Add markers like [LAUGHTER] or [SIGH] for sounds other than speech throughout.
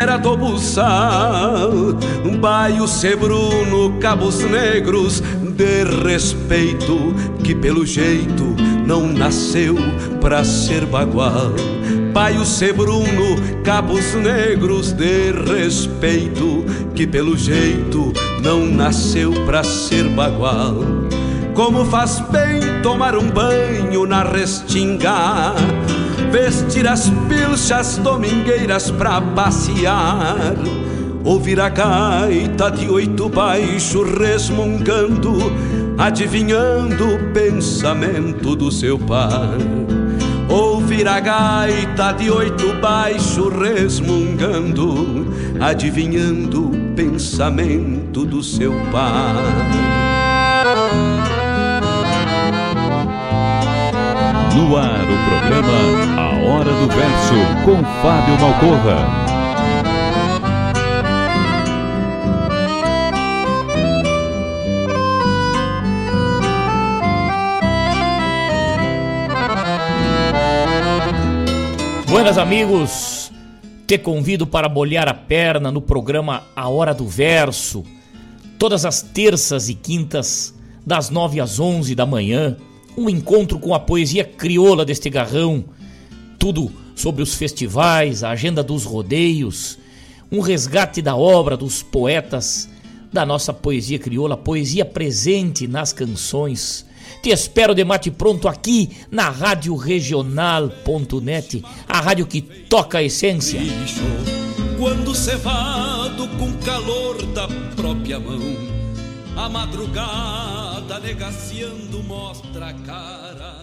Era do buçal, baio sebruno, cabos negros de respeito que pelo jeito não nasceu pra ser bagual. Baio sebruno, cabos negros de respeito que pelo jeito não nasceu pra ser bagual. Como faz bem tomar um banho na restinga vestir as pilchas domingueiras pra passear, ouvir a gaita de oito baixo resmungando, adivinhando o pensamento do seu par. Ouvir a gaita de oito baixo resmungando, adivinhando o pensamento do seu par. No ar, o programa A Hora do Verso, com Fábio Malcorra. Buenas amigos, te convido para molhar a perna no programa A Hora do Verso, todas as terças e quintas, das nove às onze da manhã um encontro com a poesia crioula deste garrão, tudo sobre os festivais, a agenda dos rodeios, um resgate da obra dos poetas da nossa poesia crioula, poesia presente nas canções. Te espero de mate pronto aqui na Rádio Regional.net, a rádio que toca a essência. Quando cevado com calor da própria mão a madrugada negaciando mostra a cara,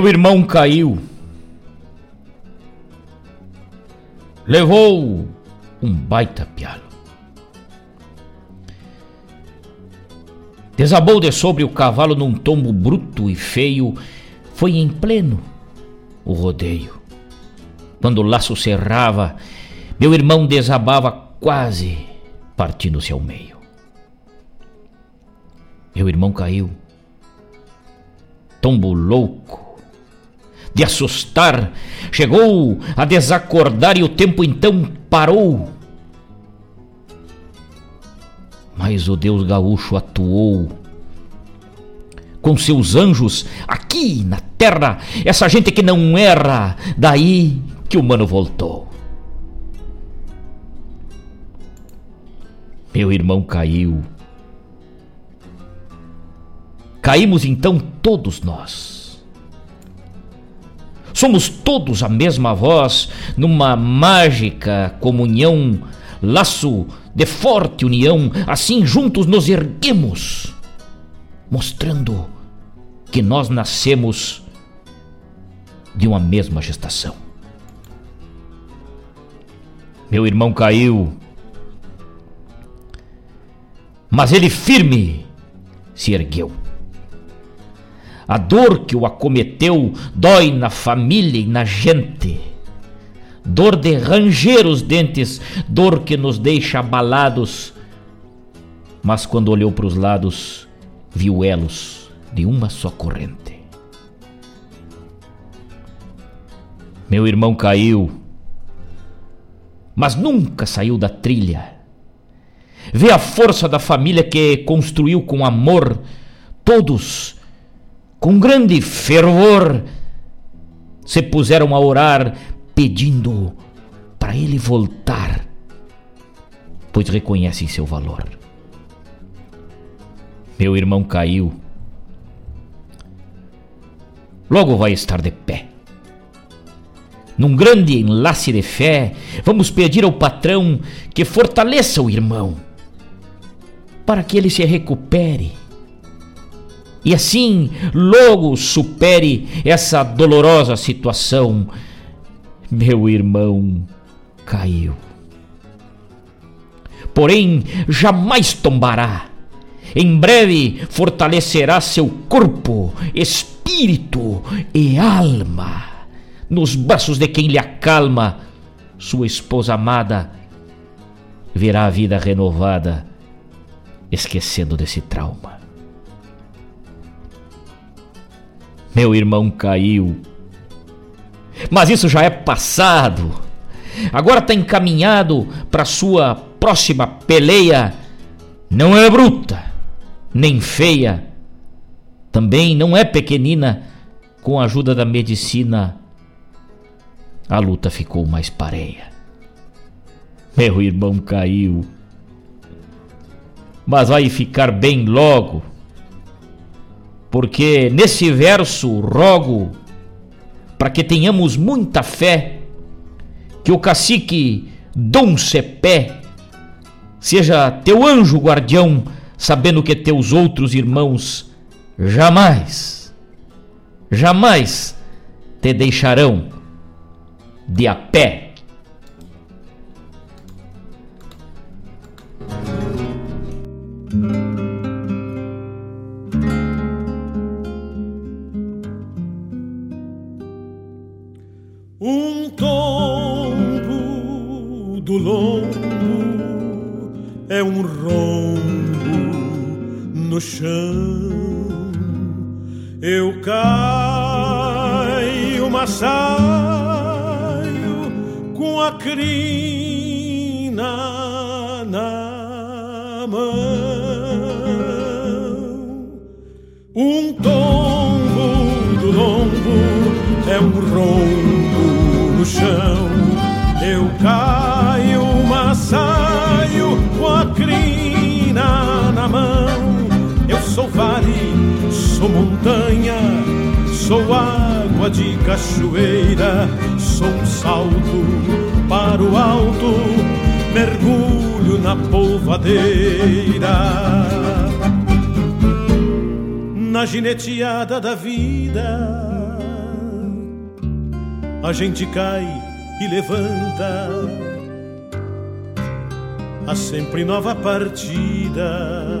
Meu irmão caiu. Levou um baita pialo. Desabou de sobre o cavalo num tombo bruto e feio. Foi em pleno o rodeio. Quando o laço cerrava, meu irmão desabava quase partindo-se ao meio. Meu irmão caiu. Tombo louco, de assustar, chegou a desacordar e o tempo então parou. Mas o Deus gaúcho atuou com seus anjos aqui na terra, essa gente que não erra, daí que o mano voltou. Meu irmão caiu. Caímos então todos nós Somos todos a mesma voz, numa mágica comunhão, laço de forte união, assim juntos nos erguemos, mostrando que nós nascemos de uma mesma gestação. Meu irmão caiu, mas ele firme se ergueu. A dor que o acometeu dói na família e na gente. Dor de ranger os dentes, dor que nos deixa abalados. Mas quando olhou para os lados, viu elos de uma só corrente. Meu irmão caiu, mas nunca saiu da trilha. vê a força da família que construiu com amor, todos, com grande fervor, se puseram a orar pedindo para ele voltar, pois reconhecem seu valor. Meu irmão caiu. Logo vai estar de pé. Num grande enlace de fé, vamos pedir ao patrão que fortaleça o irmão, para que ele se recupere e assim logo supere essa dolorosa situação. Meu irmão caiu. Porém, jamais tombará. Em breve fortalecerá seu corpo, espírito e alma nos braços de quem lhe acalma. Sua esposa amada verá a vida renovada, esquecendo desse trauma. Meu irmão caiu. Mas isso já é passado. Agora está encaminhado para sua próxima peleia. Não é bruta, nem feia, também não é pequenina. Com a ajuda da medicina, a luta ficou mais pareia. Meu irmão caiu, mas vai ficar bem logo porque nesse verso rogo para que tenhamos muita fé que o cacique Dom Cepé seja teu anjo guardião, sabendo que teus outros irmãos jamais, jamais te deixarão de a pé lombo é um rombo no chão. Eu caio, mas saio com a crina na mão. Um tombo do lombo é um rombo no chão. Eu caio, saio com a crina na mão. Eu sou vale, sou montanha, sou água de cachoeira, sou um salto para o alto, mergulho na polvadeira. Na gineteada da vida, a gente cai e levanta. Há sempre nova partida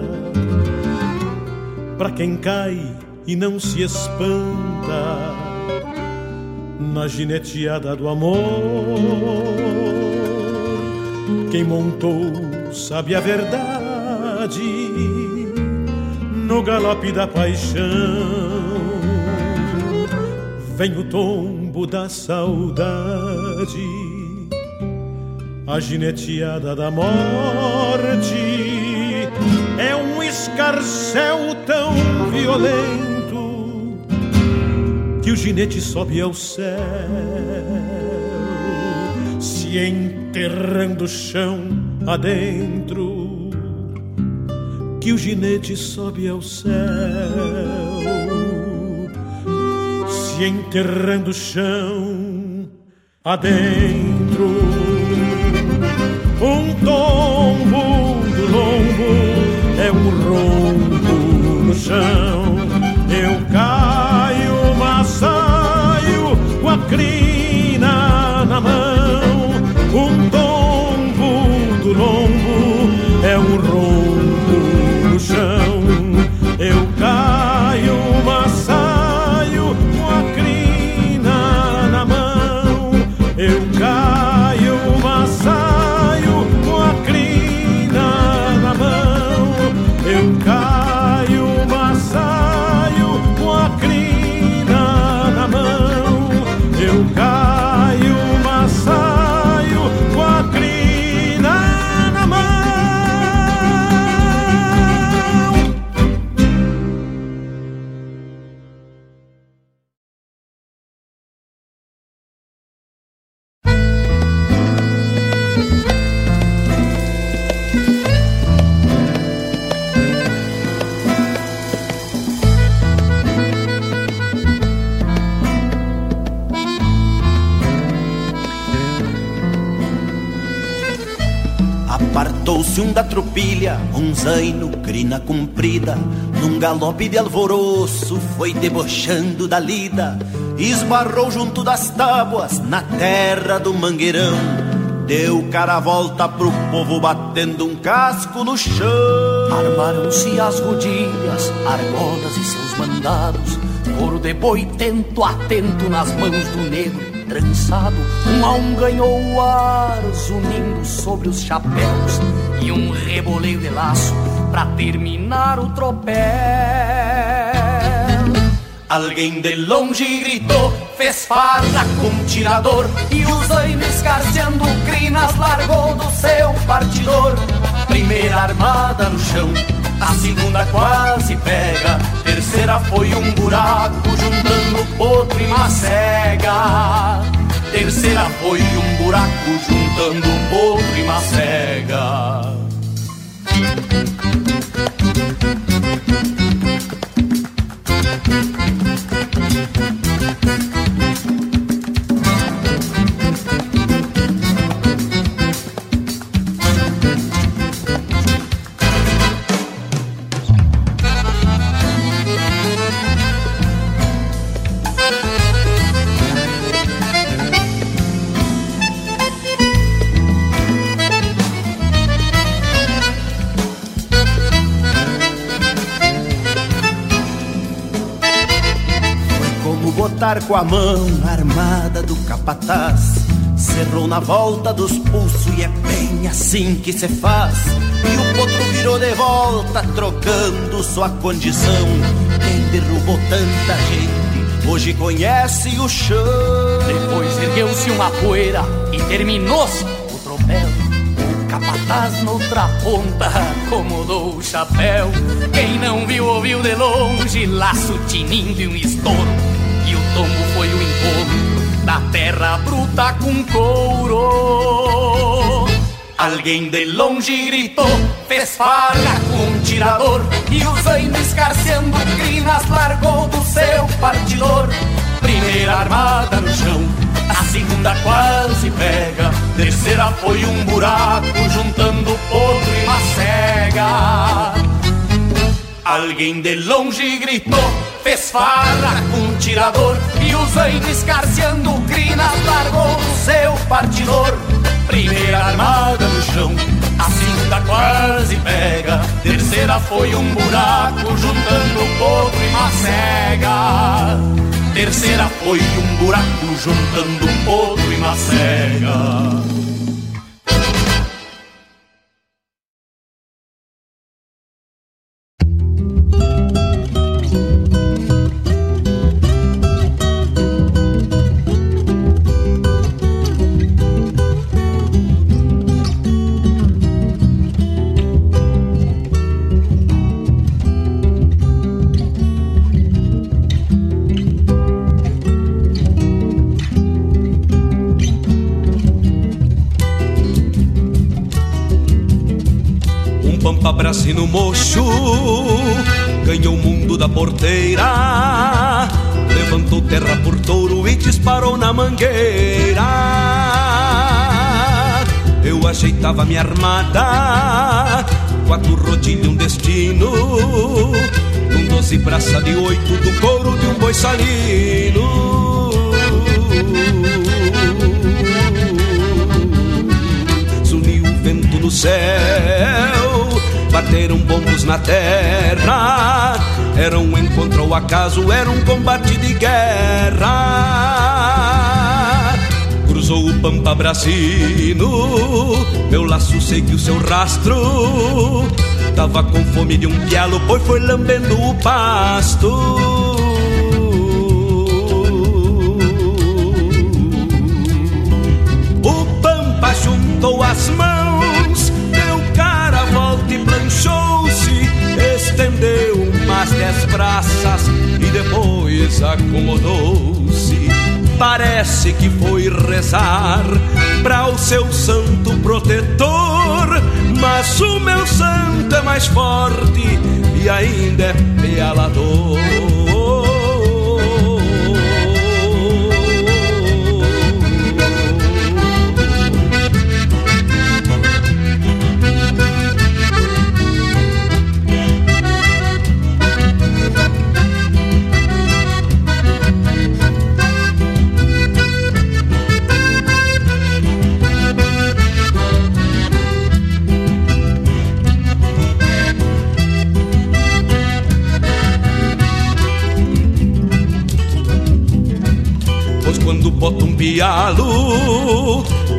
para quem cai e não se espanta na gineteada do amor. Quem montou sabe a verdade no galope da paixão. Vem o tombo da saudade, a gineteada da morte. É um escarcel tão violento que o ginete sobe ao céu, se enterrando o chão adentro. Que o ginete sobe ao céu se enterrando o chão adentro. Um tombo do lombo é um rombo no chão. Eu caio, mas saio com a crina na mão. Um tombo do lombo é um rombo no chão. Zaino, crina comprida, num galope de alvoroço, foi debochando da lida, esbarrou junto das tábuas, na terra do mangueirão. Deu cara a volta pro povo batendo um casco no chão. Armaram-se as rodilhas, argolas e seus mandados, couro de boi tento atento nas mãos do negro trançado, um a um ganhou o ar, zunindo sobre os chapéus, e um reboleio de laço pra terminar o tropel. Alguém de longe gritou, fez farra com tirador, e os aines escarceando crinas largou do seu partidor. Primeira armada no chão, a segunda quase pega, terceira foi um buraco juntando potro e macega. Terceira foi um buraco juntando potro e macega. Com a mão armada do capataz. Cerrou na volta dos pulsos e é bem assim que se faz. E o potro virou de volta, trocando sua condição. Quem derrubou tanta gente, hoje conhece o chão. Depois ergueu-se uma poeira e terminou-se o tropel. Capataz noutra ponta acomodou o chapéu. Quem não viu, ouviu de longe, laço tinindo e um estouro o tombo foi o encontro da terra bruta com couro. Alguém de longe gritou, fez farra com um tirador E o zaino escarceando crinas largou do seu partidor Primeira armada no chão, a segunda quase pega Terceira foi um buraco juntando potro e macega Alguém de longe gritou, fez farra com um tirador E o zaino escarceando crinas largou do seu partidor. Primeira armada no chão, a segunda quase pega. Terceira foi um buraco juntando potro e macega Terceira foi um buraco juntando potro e macega porteira, levantou terra por touro e disparou na mangueira. Eu ajeitava minha armada, quatro rodilhas um destino, com doze braças de oito do couro de um boi salino. Sumiu o vento no céu bateram bombos na terra. Era um encontro ao acaso, era um combate de guerra. Cruzou o Pampa Brasino, meu laço seguiu seu rastro. Tava com fome de um pialo, pois foi lambendo o pasto. O Pampa juntou as mãos planchou-se, estendeu umas dez braças e depois acomodou-se. Parece que foi rezar para o seu santo protetor, mas o meu santo é mais forte e ainda é pealador.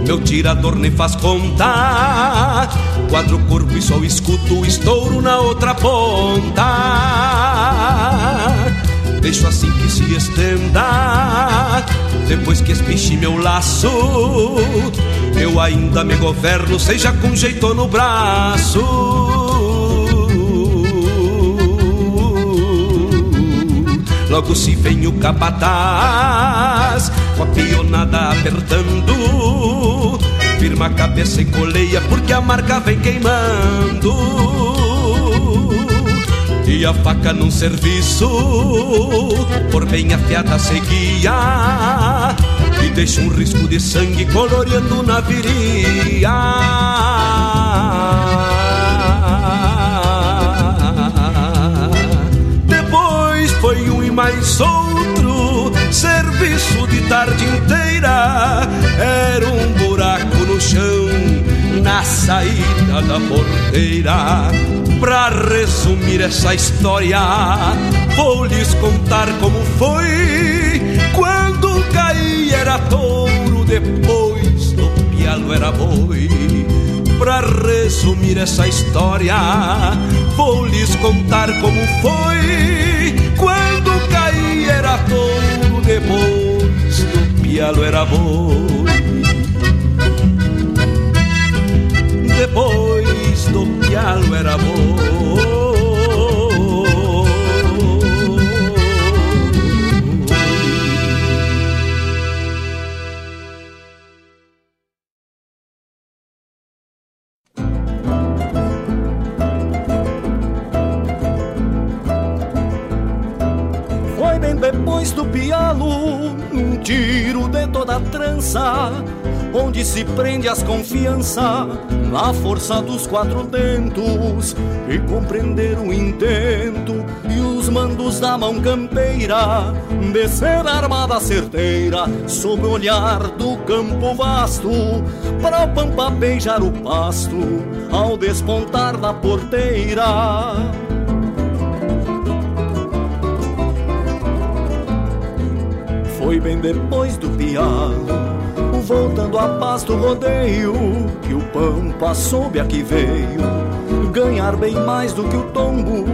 Meu tirador nem faz conta. Quadro corpo e só escuto estouro na outra ponta. Deixo assim que se estenda. Depois que espiche meu laço, eu ainda me governo, seja com jeito no braço. Logo se vem o capataz Com a pionada apertando. Firma a cabeça e coleia Porque a marca vem queimando. E a faca num serviço Por bem afiada seguia. E deixa um risco de sangue Coloreando na viria mais outro serviço de tarde inteira. Era um buraco no chão na saída da porteira. Pra resumir essa história, vou lhes contar como foi. Quando caí era touro, depois do pialo era boi. Pra resumir essa história, vou lhes contar como foi. Do pialo era boi. Depois do pialo era onde se prende as confiança na força dos quatro dentos e compreender o intento e os mandos da mão campeira, descer a armada certeira sob o olhar do campo vasto, para o pampa beijar o pasto ao despontar da porteira. Foi bem depois do pialo voltando a paz do rodeio, que o pampa soube a que veio, ganhar bem mais do que o tombo,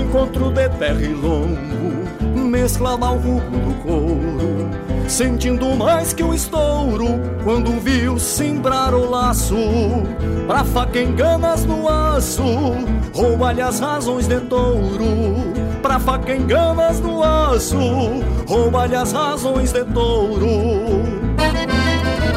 encontro de terra e lombo, mesclado ao rumo do couro, sentindo mais que o estouro, quando viu simbrar o laço, pra faca enganas no aço, rouba-lhe as razões de touro, pra faca enganas no aço, rouba-lhe as razões de touro.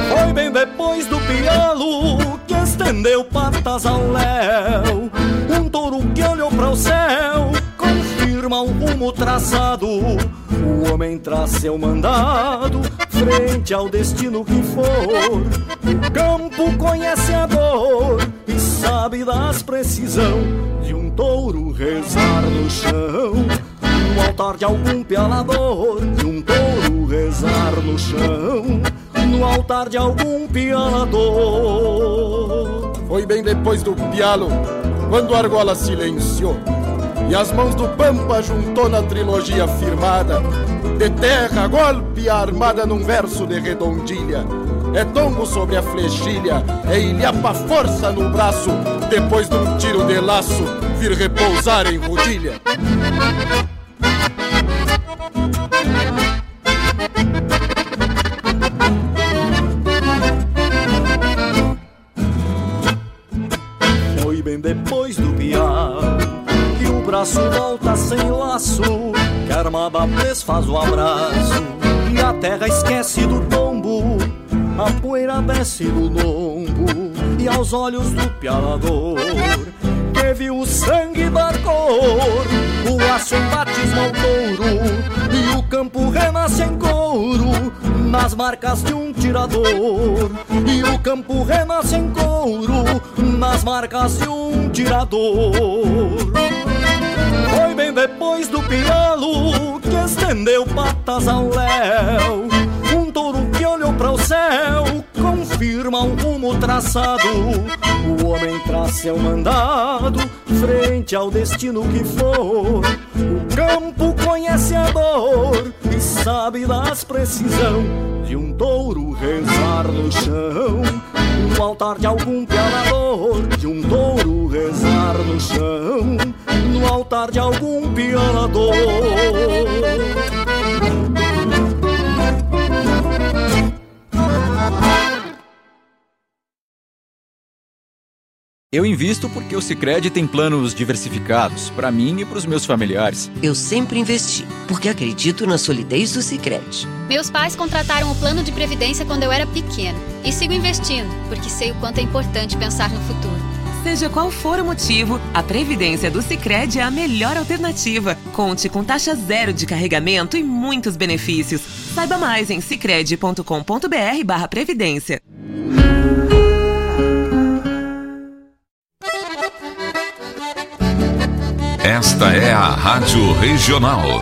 Foi bem depois do pialo que estendeu patas ao léu. Um touro que olhou para o céu, confirma o rumo traçado. O homem traz seu mandado, frente ao destino que for. O campo conhece a dor e sabe das precisão touro rezar no chão. No altar de algum pialador, de um touro rezar no chão no altar de algum pialador. Foi bem depois do pialo, quando a argola silenciou e as mãos do Pampa juntou na trilogia firmada, de terra, golpe armada num verso de redondilha. É tombo sobre a flechilha, é ilhapa força no braço, depois de um tiro de laço, vir repousar em rodilha. depois do piar Que o braço volta sem laço. Que a armada desfaz o abraço. E a terra esquece do tombo A poeira desce do lombo E aos olhos do pialador viu o sangue da cor O aço batismo ao touro E o campo renasce em couro nas marcas de um tirador. E o campo renasce em couro, nas marcas de um tirador. Foi bem depois do pialo que estendeu patas ao léu. Um touro para o céu, confirma um rumo traçado. O homem traz seu mandado, frente ao destino que for. O campo conhece a dor e sabe das precisão de um touro rezar no chão. No altar de algum pialador, de um touro rezar no chão. No altar de algum pialador. Eu invisto porque o Sicredi tem planos diversificados para mim e para os meus familiares. Eu sempre investi porque acredito na solidez do Sicredi. Meus pais contrataram o plano de previdência quando eu era pequena e sigo investindo porque sei o quanto é importante pensar no futuro. Seja qual for o motivo, a previdência do Sicredi é a melhor alternativa. Conte com taxa zero de carregamento e muitos benefícios. Saiba mais em sicredi.com.br/previdência. Esta é a Rádio Regional.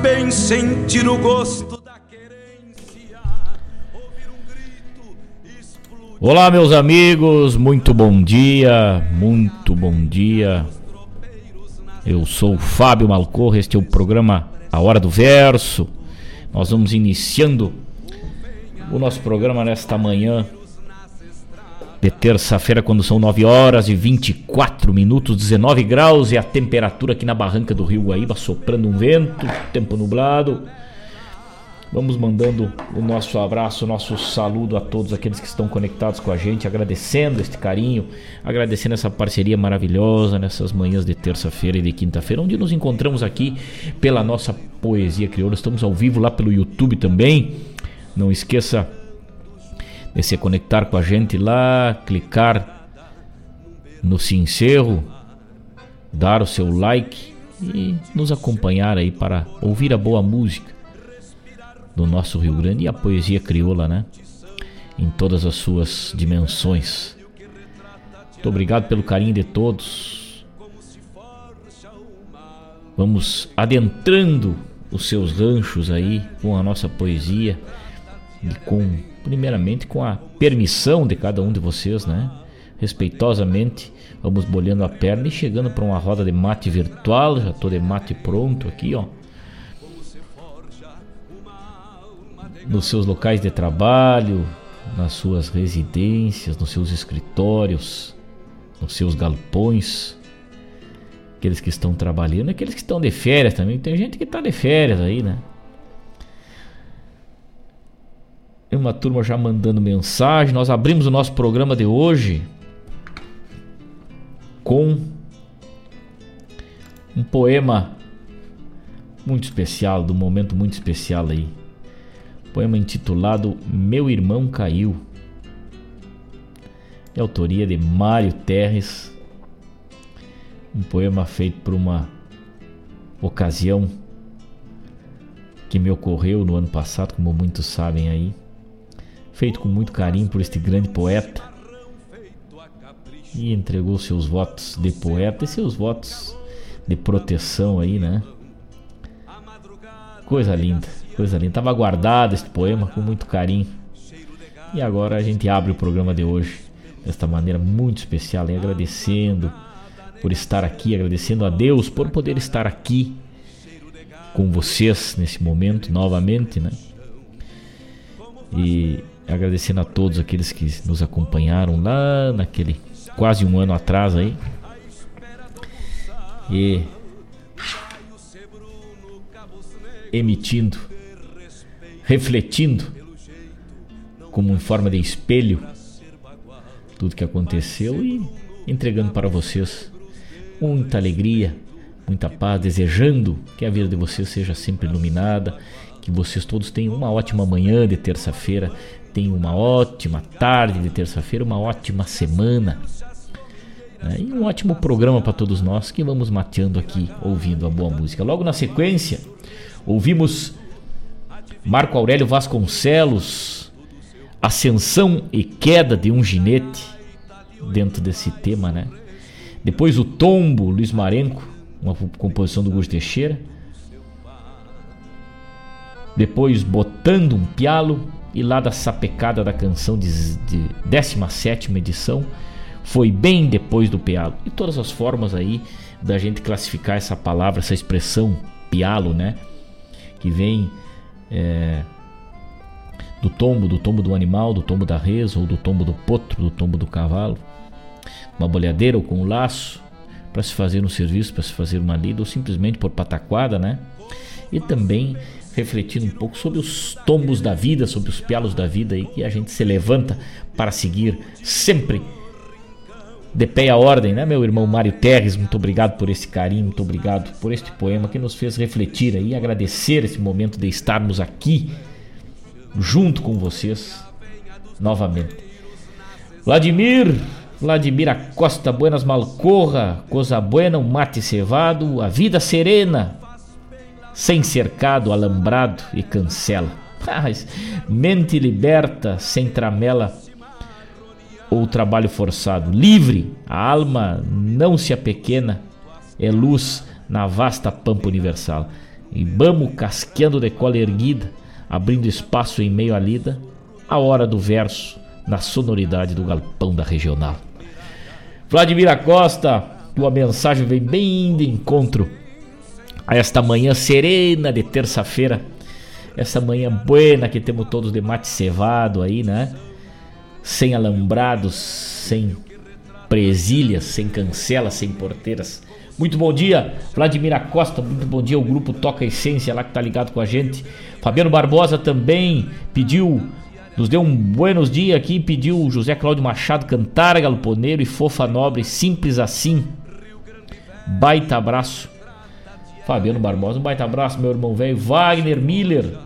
Bem sentir o gosto da querência. Ouvir um grito explodir. Olá, meus amigos, muito bom dia, muito bom dia. Eu sou o Fábio Malcorra, este é o programa A Hora do Verso. Nós vamos iniciando o nosso programa nesta manhã de terça-feira, quando são 9 horas e 24 minutos, 19 graus e a temperatura aqui na barranca do Rio Guaíba soprando um vento, tempo nublado. Vamos mandando o nosso abraço, o nosso saludo a todos aqueles que estão conectados com a gente, agradecendo este carinho, agradecendo essa parceria maravilhosa nessas manhãs de terça-feira e de quinta-feira, onde nos encontramos aqui pela nossa Poesia Crioula. Estamos ao vivo lá pelo YouTube também. Não esqueça de se conectar com a gente lá, clicar no se encerro dar o seu like e nos acompanhar aí para ouvir a boa música do nosso Rio Grande e a poesia crioula, né? Em todas as suas dimensões. Muito obrigado pelo carinho de todos. Vamos adentrando os seus ranchos aí com a nossa poesia e com, primeiramente, com a permissão de cada um de vocês, né? Respeitosamente, vamos bolhando a perna e chegando para uma roda de mate virtual. Já tô de mate pronto aqui, ó. Nos seus locais de trabalho, nas suas residências, nos seus escritórios, nos seus galpões aqueles que estão trabalhando, aqueles que estão de férias também. Tem gente que está de férias aí, né? Uma turma já mandando mensagem. Nós abrimos o nosso programa de hoje com um poema muito especial, do momento muito especial aí. Poema intitulado Meu Irmão Caiu. É autoria de Mário Terres um poema feito por uma ocasião que me ocorreu no ano passado, como muitos sabem aí, feito com muito carinho por este grande poeta e entregou seus votos de poeta e seus votos de proteção aí, né? Coisa linda, coisa linda. Tava guardado este poema com muito carinho. E agora a gente abre o programa de hoje desta maneira muito especial, e agradecendo por estar aqui, agradecendo a Deus por poder estar aqui com vocês nesse momento novamente, né? E agradecendo a todos aqueles que nos acompanharam lá naquele quase um ano atrás aí. E emitindo, refletindo como em forma de espelho tudo que aconteceu e entregando para vocês muita alegria, muita paz, desejando que a vida de vocês seja sempre iluminada, que vocês todos tenham uma ótima manhã de terça-feira, tenham uma ótima tarde de terça-feira, uma ótima semana. Né? E um ótimo programa para todos nós que vamos mateando aqui, ouvindo a boa música. Logo na sequência, ouvimos Marco Aurélio Vasconcelos, Ascensão e Queda de um Ginete, dentro desse tema, né? Depois o Tombo, Luiz Marenco, uma composição do Gusto Teixeira. Depois Botando um Pialo e lá da sapecada da canção de, de 17 edição foi bem depois do pialo. E todas as formas aí da gente classificar essa palavra, essa expressão pialo, né? Que vem é, do tombo, do tombo do animal, do tombo da res ou do tombo do potro, do tombo do cavalo uma boleadeira ou com um laço para se fazer um serviço, para se fazer uma lida ou simplesmente por pataquada, né? E também refletindo um pouco sobre os tombos da vida, sobre os pialos da vida e que a gente se levanta para seguir sempre de pé a ordem, né, meu irmão Mário Terres? Muito obrigado por esse carinho, muito obrigado por este poema que nos fez refletir aí, agradecer esse momento de estarmos aqui junto com vocês novamente. Vladimir, Vladimir Acosta, Buenas Malcorra, Coisa Buena, um mate cevado, a vida serena, sem cercado, alambrado e cancela. [LAUGHS] Mente liberta, sem tramela ou trabalho forçado. Livre, a alma não se apequena, é luz na vasta pampa universal. E vamos casqueando de cola erguida, abrindo espaço em meio à lida, a hora do verso, na sonoridade do galpão da regional. Vladimir Acosta, tua mensagem vem bem de encontro a esta manhã serena de terça-feira. Essa manhã buena que temos todos de mate cevado aí, né? Sem alambrados, sem presilhas, sem cancelas, sem porteiras. Muito bom dia, Vladimir Acosta. Muito bom dia ao grupo Toca Essência lá que tá ligado com a gente. Fabiano Barbosa também pediu nos deu um buenos dias aqui pediu o José Cláudio Machado cantar Galoponeiro e Fofa Nobre, simples assim. Baita abraço. Fabiano Barbosa, um baita abraço, meu irmão velho. Wagner Miller.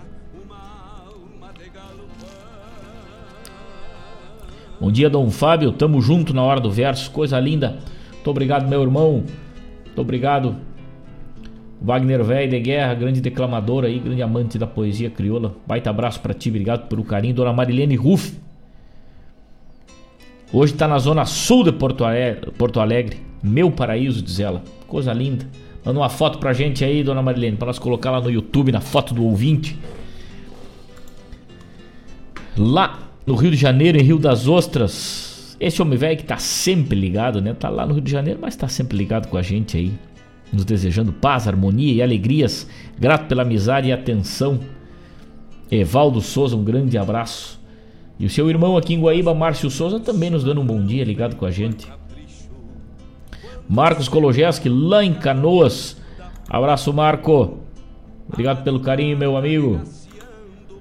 Bom dia, Dom Fábio. Tamo junto na hora do verso. Coisa linda. Muito obrigado, meu irmão. Muito obrigado. Wagner Velho de Guerra, grande declamador aí, grande amante da poesia crioula. Baita abraço para ti, obrigado pelo carinho. Dona Marilene Ruff. Hoje está na zona sul de Porto Alegre, Porto Alegre. Meu paraíso, diz ela. Coisa linda. Manda uma foto pra gente aí, dona Marilene, para nós colocar lá no YouTube, na foto do ouvinte. Lá no Rio de Janeiro, em Rio das Ostras. Esse homem velho que tá sempre ligado, né? Tá lá no Rio de Janeiro, mas tá sempre ligado com a gente aí. Nos desejando paz, harmonia e alegrias. Grato pela amizade e atenção. Evaldo Souza, um grande abraço. E o seu irmão aqui em Guaíba, Márcio Souza, também nos dando um bom dia, ligado com a gente. Marcos Kologeski, lá em Canoas. Abraço, Marco. Obrigado pelo carinho, meu amigo.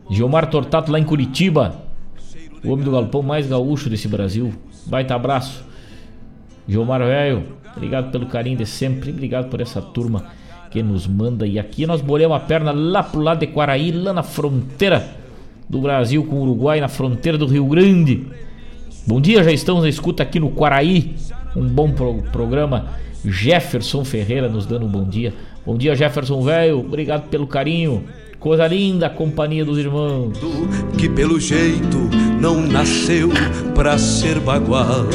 Gilmar Tortato, lá em Curitiba. O homem do galpão mais gaúcho desse Brasil. Baita abraço. Gilmar Velho, obrigado pelo carinho de sempre. Obrigado por essa turma que nos manda. E aqui nós bolhamos a perna lá pro lado de Quaraí, lá na fronteira do Brasil com o Uruguai, na fronteira do Rio Grande. Bom dia, já estamos na escuta aqui no Quaraí. Um bom pro programa. Jefferson Ferreira nos dando um bom dia. Bom dia, Jefferson velho. Obrigado pelo carinho. Coisa linda a companhia dos irmãos. Que pelo jeito não nasceu pra ser bagual.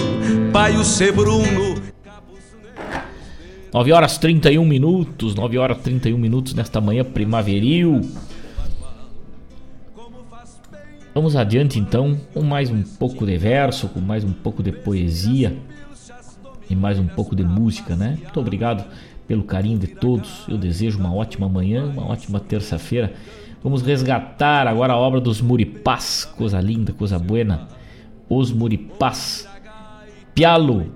Pai o ser Bruno. 9 horas 31 minutos, 9 horas 31 minutos nesta manhã primaveril. Vamos adiante então, com mais um pouco de verso, com mais um pouco de poesia e mais um pouco de música, né? Muito obrigado pelo carinho de todos. Eu desejo uma ótima manhã, uma ótima terça-feira. Vamos resgatar agora a obra dos Muripás, coisa linda, coisa buena. Os Muripás. Pialo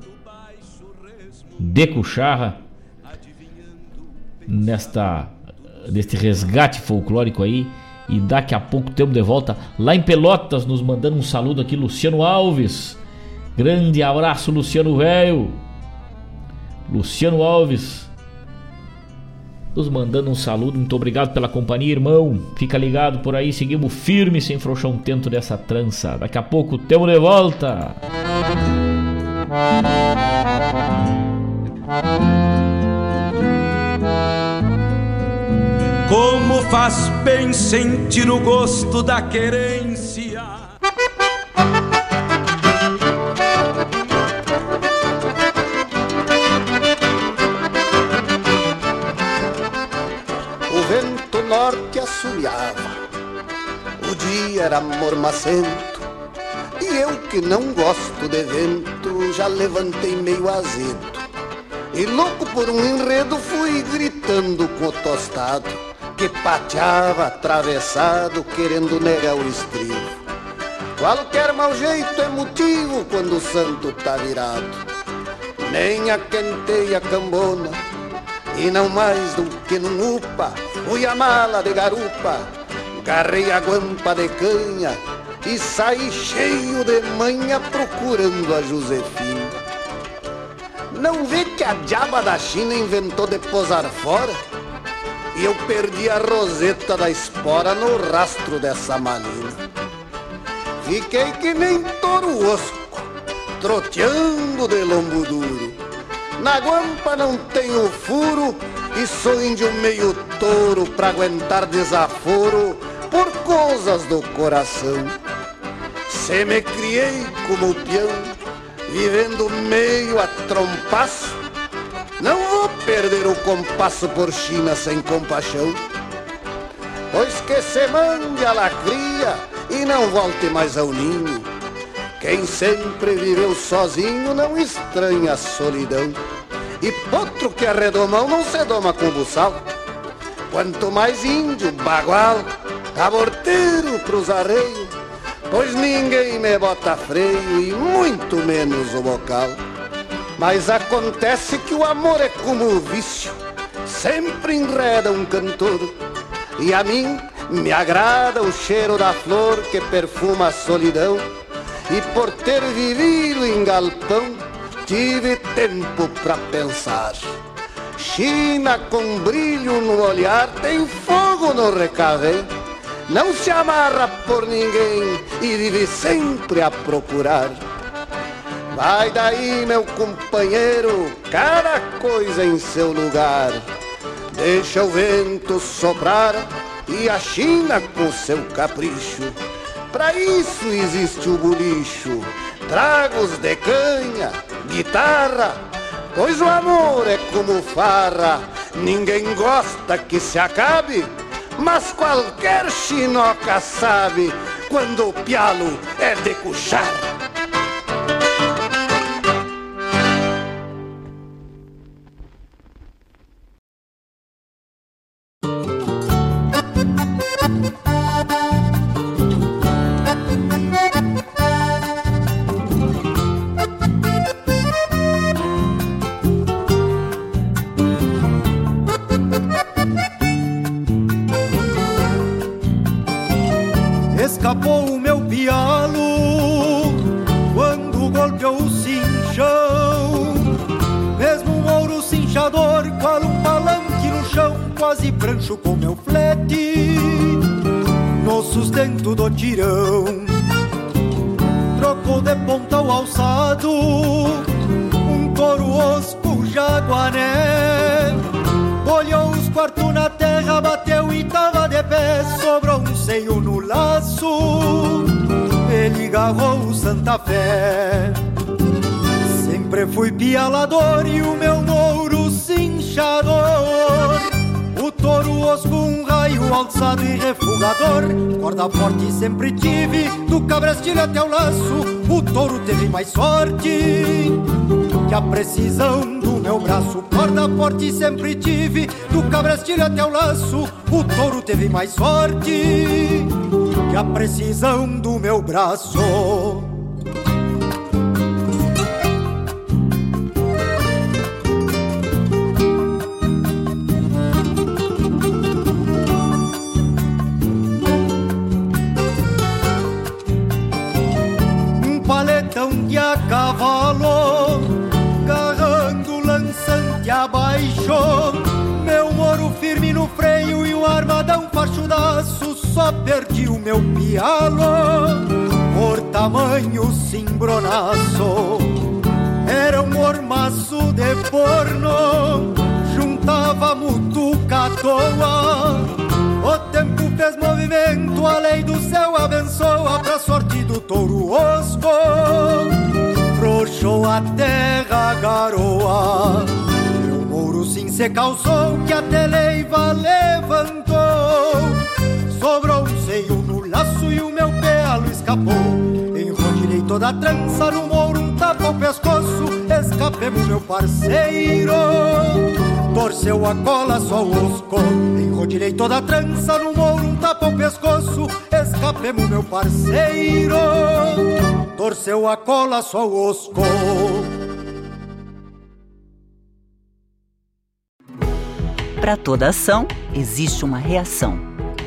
de Cucharra nesta neste resgate folclórico aí e daqui a pouco temos de volta lá em Pelotas nos mandando um saludo aqui Luciano Alves Grande abraço, Luciano Velho. Luciano Alves. Nos mandando um saludo. Muito obrigado pela companhia, irmão. Fica ligado por aí. Seguimos firme sem frouxar um tento dessa trança. Daqui a pouco temos de volta. Como faz bem sentir o gosto da querência. Norte assobiava. O dia era mormacento, e eu que não gosto de vento, já levantei meio azedo. E louco por um enredo fui gritando com o tostado, que pateava atravessado, querendo negar o estribo. Qualquer mau jeito é motivo quando o santo tá virado. Nem a quenteia cambona, e não mais do que num upa Fui a mala de garupa, garrei a guampa de canha e saí cheio de manha procurando a Josefina. Não vê que a diaba da China inventou de posar fora? E eu perdi a roseta da espora no rastro dessa malina. Fiquei que nem touro osco, troteando de lombo duro. Na guampa não tenho furo e sou índio meio touro pra aguentar desaforo por coisas do coração. Se me criei como peão, vivendo meio a trompaço, não vou perder o compasso por China sem compaixão. Pois que se mande a lacria e não volte mais ao ninho. Quem sempre viveu sozinho não estranha a solidão. E potro que é redomão não se doma com buçal. Quanto mais índio, bagual, aborteiro pros arreios, pois ninguém me bota freio e muito menos o bocal. Mas acontece que o amor é como o vício, sempre enreda um cantor. E a mim me agrada o cheiro da flor que perfuma a solidão. E por ter vivido em galpão, tive tempo para pensar. China com brilho no olhar, tem fogo no recave. Não se amarra por ninguém e vive sempre a procurar. Vai daí, meu companheiro, cada coisa em seu lugar. Deixa o vento soprar e a China com seu capricho. Pra isso existe o bolicho, tragos de canha, guitarra, pois o amor é como farra, ninguém gosta que se acabe, mas qualquer chinoca sabe quando o pialo é de cuchar. Cabrestilho até o laço. O touro teve mais sorte que a precisão do meu braço. Corda forte sempre tive, do cabrestilho até o laço. O touro teve mais sorte que a precisão do meu braço. Tamanho cimbronaço. Era um mormaço de forno, juntava mutuca à toa. O tempo fez movimento, a lei do céu abençoa pra sorte do touro osco frouxou a terra garoa. Meu mouro sim se calçou que a teleiva levantou. Sobrou um seio no laço e o meu pelo escapou. Toda a trança no mouro, um tapa o pescoço. Escapemos, meu parceiro. Torceu a cola, só o osco. Enrodilhei toda a trança no mouro, um tapa o pescoço. Escapemos, meu parceiro torceu a cola só o osco. Para toda ação, existe uma reação.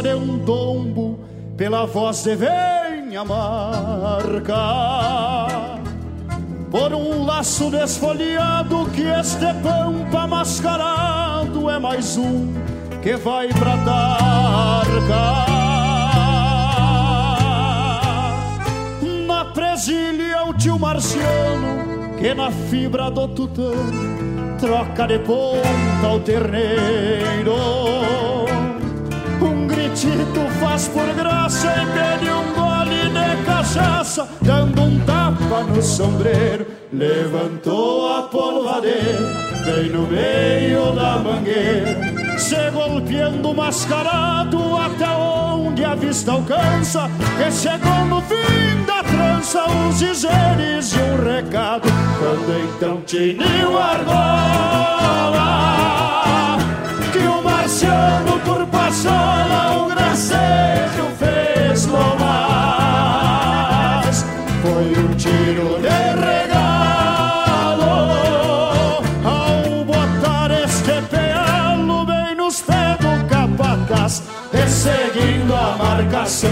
De um tombo pela voz de venha marca por um laço desfolhado que este pampa mascarado é mais um que vai pra tarca. Na presilha o tio Marciano que na fibra do tutano troca de ponta o terneiro apetito faz por graça e pede um gole de cachaça, dando um tapa no sombreiro. Levantou a polvadeira, bem no meio da mangueira, se golpeando mascarado até onde a vista alcança, que chegou no fim da trança os dizeres de um recado, quando então tiniu argola, que o marciano por passola marcação,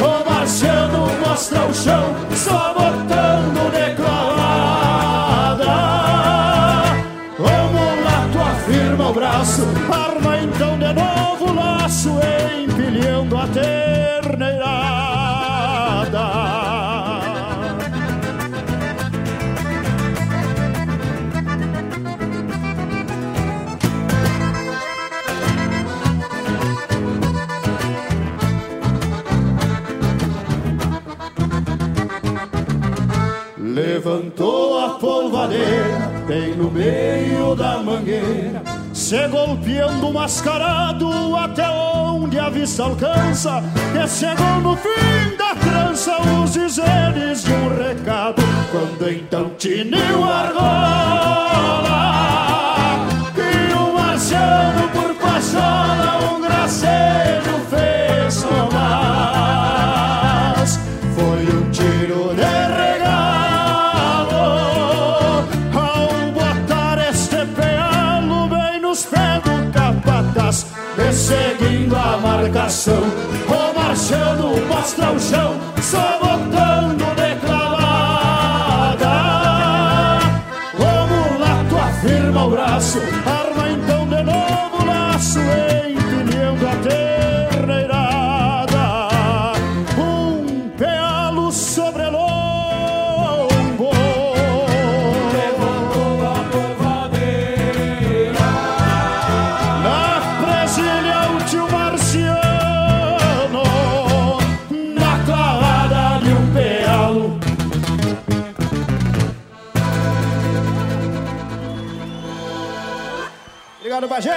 o marciano mostra o chão, só botando de clavada. O mulato afirma o braço, arma então de novo o laço, empilhando a terneirada. Levantou a polvadeira bem no meio da mangueira, se golpeando mascarado até onde a vista alcança, que chegou no fim da trança os dizeres de um recado, quando então tiniu a argola, e o marciano por passola um gracejo fez seguindo a marcação, o marchando mostra o chão, só botando de clavada. O mulato afirma o braço, arma Bagé.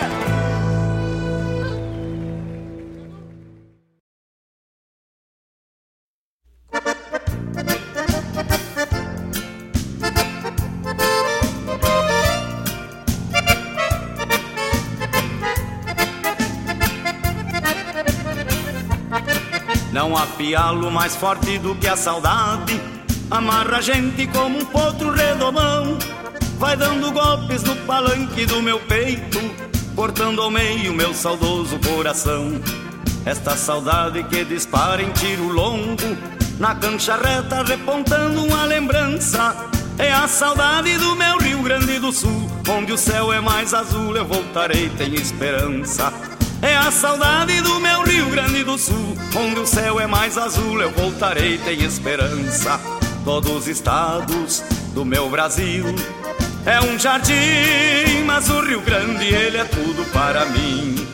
Não há pialo mais forte do que a saudade. Amarra a gente como um potro redomão. Vai dando golpes no palanque do meu peito Cortando ao meio meu saudoso coração. Esta saudade que dispara em tiro longo Na cancha reta repontando uma lembrança. É a saudade do meu Rio Grande do Sul Onde o céu é mais azul eu voltarei, tenho esperança. É a saudade do meu Rio Grande do Sul, onde o céu é mais azul, eu voltarei, tenho esperança. Todos os estados do meu Brasil é um jardim, mas o Rio Grande, ele é tudo para mim.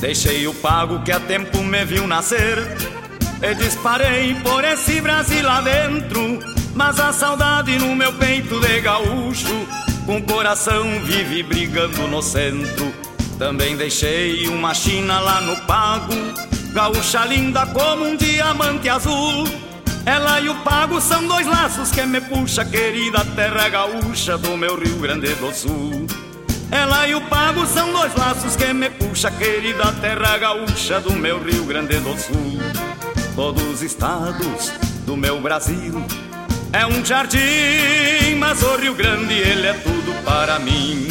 Deixei o pago que a tempo me viu nascer E disparei por esse Brasil adentro Mas a saudade no meu peito de gaúcho O coração vive brigando no centro Também deixei uma china lá no pago Gaúcha linda como um diamante azul ela e o pago são dois laços que me puxa, querida terra gaúcha do meu Rio Grande do Sul. Ela e o pago são dois laços que me puxa, querida terra gaúcha do meu Rio Grande do Sul. Todos os estados do meu Brasil é um jardim, mas o Rio Grande ele é tudo para mim.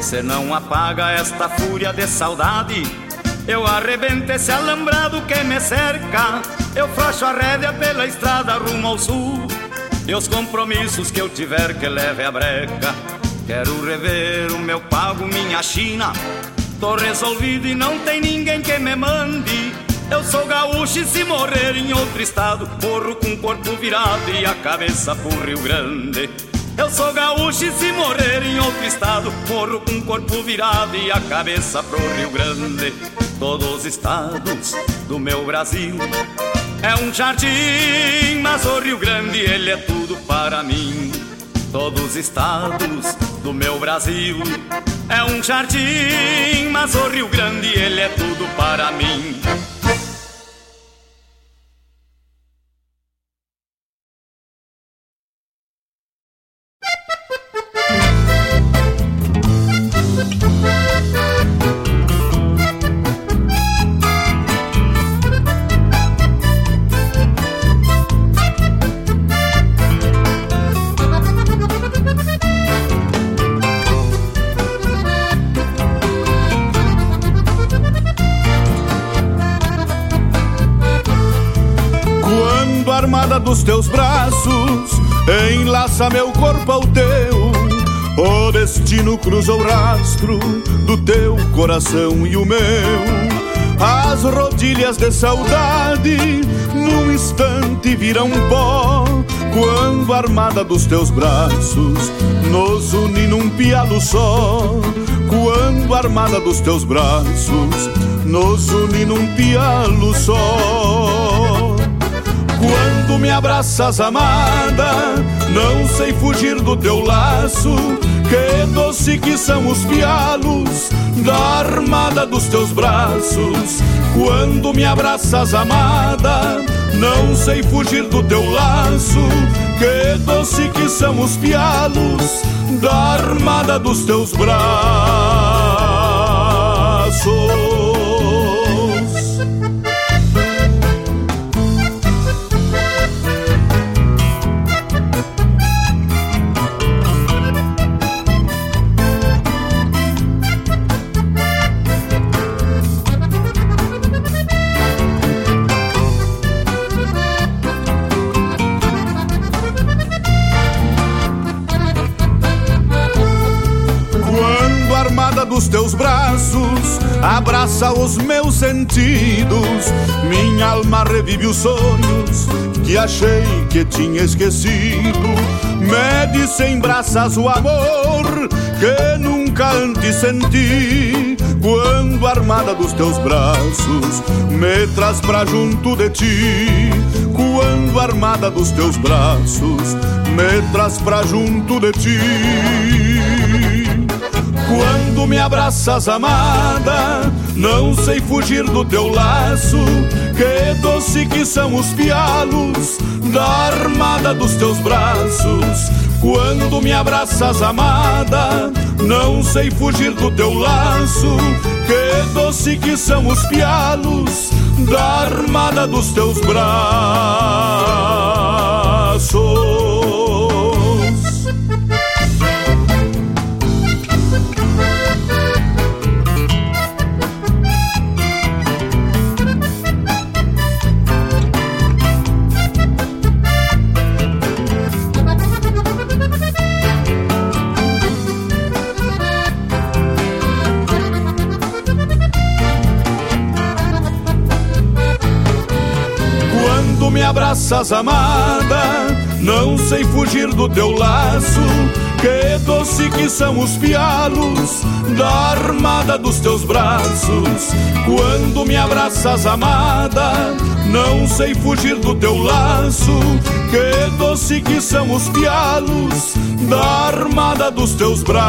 Se não apaga esta fúria de saudade, eu arrebento esse alambrado que me cerca. eu frouxo a rédea pela estrada rumo ao sul. E os compromissos que eu tiver que leve a breca. Quero rever o meu pago, minha China. Tô resolvido e não tem ninguém que me mande. Eu sou gaúcho e se morrer em outro estado, morro com o corpo virado e a cabeça pro Rio Grande. Eu sou gaúcho e se morrer em outro estado, morro com o corpo virado e a cabeça pro Rio Grande. Todos os estados do meu Brasil é um jardim, mas o Rio Grande ele é tudo para mim. Todos os estados do meu Brasil é um jardim, mas o Rio Grande ele é tudo para mim. Dos teus braços, enlaça meu corpo ao teu. O destino cruza o rastro do teu coração e o meu. As rodilhas de saudade num instante viram pó. Quando a armada dos teus braços nos une num pialo só. Quando a armada dos teus braços nos une num pialo só. Quando me abraças, amada, não sei fugir do teu laço. Que doce que são os pialos da armada dos teus braços. Quando me abraças, amada, não sei fugir do teu laço. Que doce que são os pialos da armada dos teus braços. Abraça os meus sentidos. Minha alma revive os sonhos que achei que tinha esquecido. Mede sem braças o amor que nunca antes senti. Quando a armada dos teus braços me traz pra junto de ti. Quando a armada dos teus braços me traz pra junto de ti. Quando me abraças, amada, não sei fugir do teu laço. Que doce que são os pialos da armada dos teus braços. Quando me abraças, amada, não sei fugir do teu laço. Que doce que são os pialos da armada dos teus braços. Abraças, amada, não sei fugir do teu laço. Que doce que são os pialos da armada dos teus braços. Quando me abraças, amada, não sei fugir do teu laço. Que doce que são os pialos da armada dos teus braços.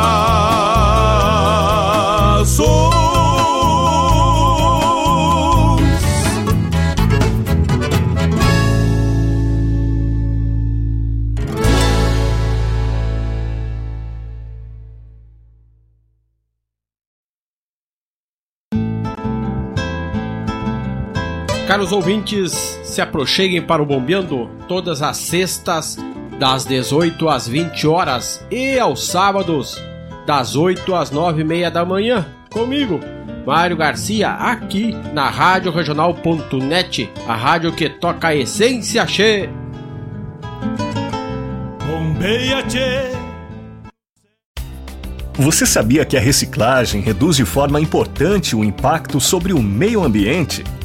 Caros ouvintes, se aproxeguem para o Bombeando todas as sextas, das 18 às 20 horas e aos sábados, das 8 às 9 e meia da manhã, comigo, Mário Garcia, aqui na Rádio Regional.net, a rádio que toca a essência che. Bombeia che. Você sabia que a reciclagem reduz de forma importante o impacto sobre o meio ambiente?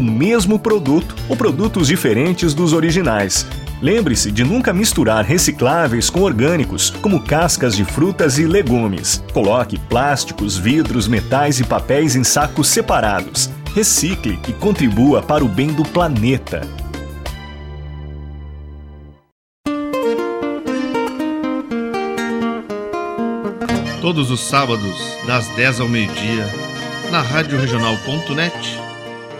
mesmo produto ou produtos diferentes dos originais. Lembre-se de nunca misturar recicláveis com orgânicos, como cascas de frutas e legumes. Coloque plásticos, vidros, metais e papéis em sacos separados. Recicle e contribua para o bem do planeta. Todos os sábados, das 10 ao meio-dia, na Rádio Regional.net, a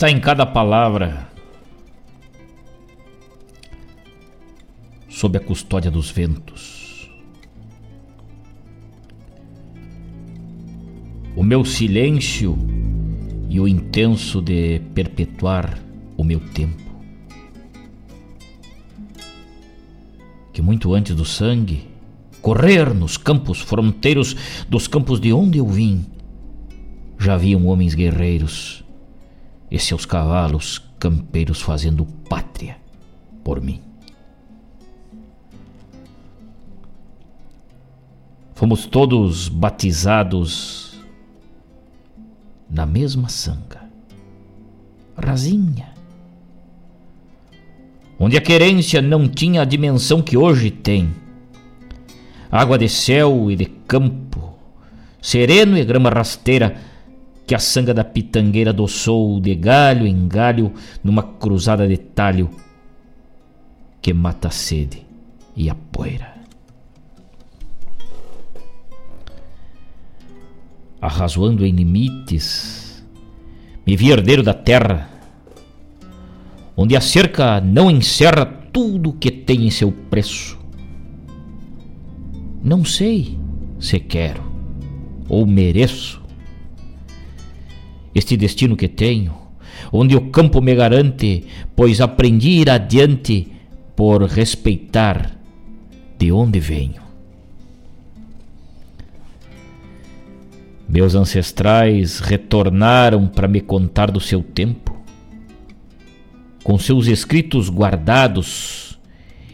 Está em cada palavra sob a custódia dos ventos. O meu silêncio e o intenso de perpetuar o meu tempo. Que muito antes do sangue correr nos campos fronteiros dos campos de onde eu vim, já haviam homens guerreiros e seus cavalos campeiros fazendo pátria por mim. Fomos todos batizados na mesma sanga, rasinha, onde a querência não tinha a dimensão que hoje tem. Água de céu e de campo, sereno e grama rasteira, que a sanga da pitangueira adoçou de galho em galho numa cruzada de talho que mata a sede e a poeira. Arrazoando em limites, me vi herdeiro da terra, onde a cerca não encerra tudo que tem em seu preço. Não sei se quero ou mereço este destino que tenho, onde o campo me garante, pois aprendi ir adiante por respeitar de onde venho. Meus ancestrais retornaram para me contar do seu tempo, com seus escritos guardados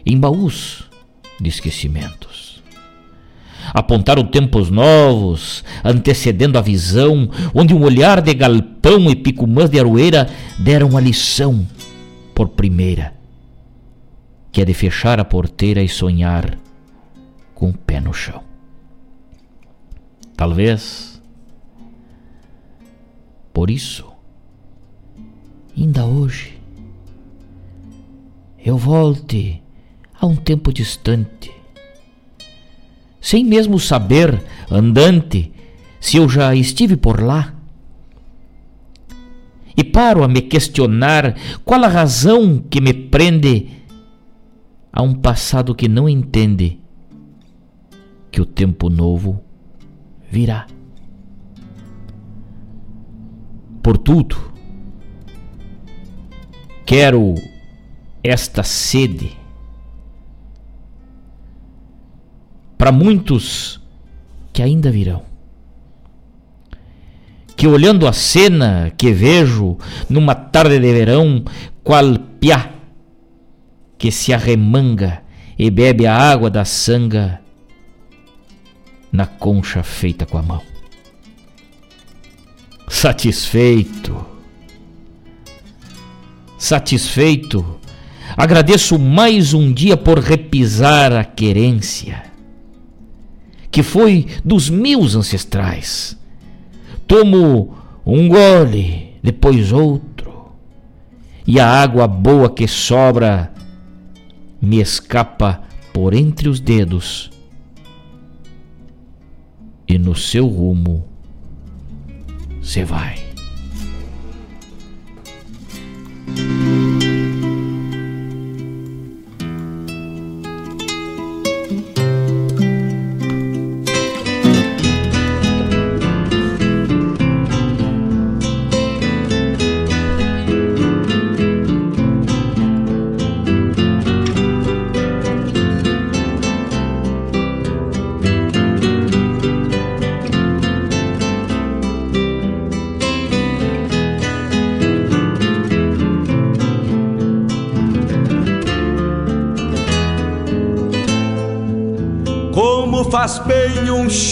em baús de esquecimentos. Apontaram tempos novos, antecedendo a visão, onde um olhar de galpão e picumãs de aroeira deram a lição por primeira que é de fechar a porteira e sonhar com o pé no chão. Talvez por isso, ainda hoje, eu volte a um tempo distante, sem mesmo saber, andante, se eu já estive por lá. E paro a me questionar qual a razão que me prende a um passado que não entende que o tempo novo virá. Por tudo, quero esta sede para muitos que ainda virão. Que olhando a cena que vejo numa tarde de verão, qual piá que se arremanga e bebe a água da sanga na concha feita com a mão. Satisfeito, satisfeito, agradeço mais um dia por repisar a querência, que foi dos meus ancestrais. Tomo um gole, depois outro, e a água boa que sobra me escapa por entre os dedos e no seu rumo se vai.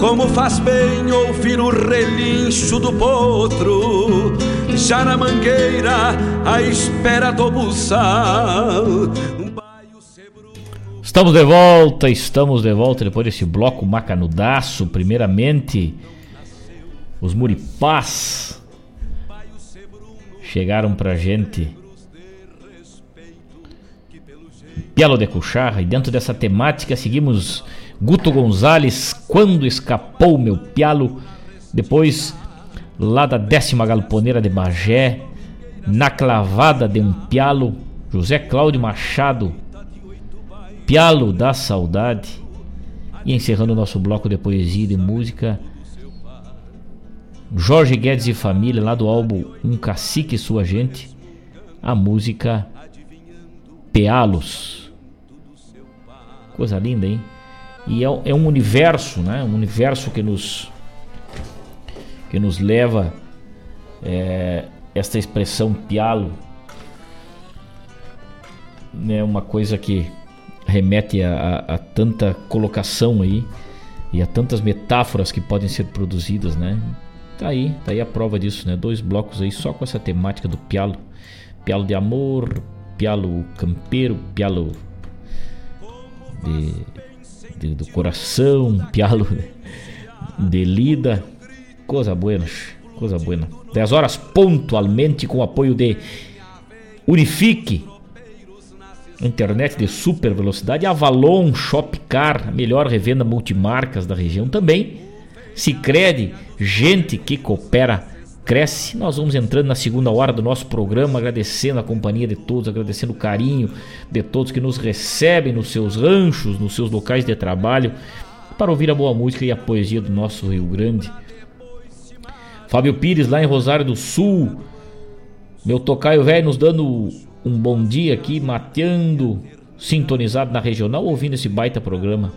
Como faz bem ouvir o relincho do potro, já na mangueira, à espera do buçal. Estamos de volta, estamos de volta depois desse bloco macanudaço. Primeiramente, os Muripás chegaram pra gente. Pialo de Cucharra, e dentro dessa temática seguimos Guto Gonzalez, Quando Escapou Meu Pialo. Depois, lá da décima galponeira de Bagé, Na Clavada de um Pialo, José Cláudio Machado, Pialo da Saudade. E encerrando o nosso bloco de poesia e de música, Jorge Guedes e Família, lá do álbum Um Cacique e Sua Gente, a música Pealos. Coisa linda, hein? E é, é um universo, né? Um universo que nos que nos leva é, esta expressão pialo, né? Uma coisa que remete a, a, a, tanta colocação aí e a tantas metáforas que podem ser produzidas, né? Tá aí, tá aí a prova disso, né? Dois blocos aí só com essa temática do pialo, pialo de amor, pialo campeiro, pialo de de, do coração, pialo de lida. Coisa buena, coisa buena. 10 horas pontualmente com apoio de Unifique, internet de super velocidade, Avalon Shopcar, melhor revenda multimarcas da região também. Sicredi, gente que coopera, cresce. Nós vamos entrando na segunda hora do nosso programa, agradecendo a companhia de todos, agradecendo o carinho de todos que nos recebem nos seus ranchos, nos seus locais de trabalho, para ouvir a boa música e a poesia do nosso Rio Grande. Fábio Pires, lá em Rosário do Sul. Meu tocaio velho nos dando um bom dia aqui, mateando, sintonizado na regional, ouvindo esse baita programa.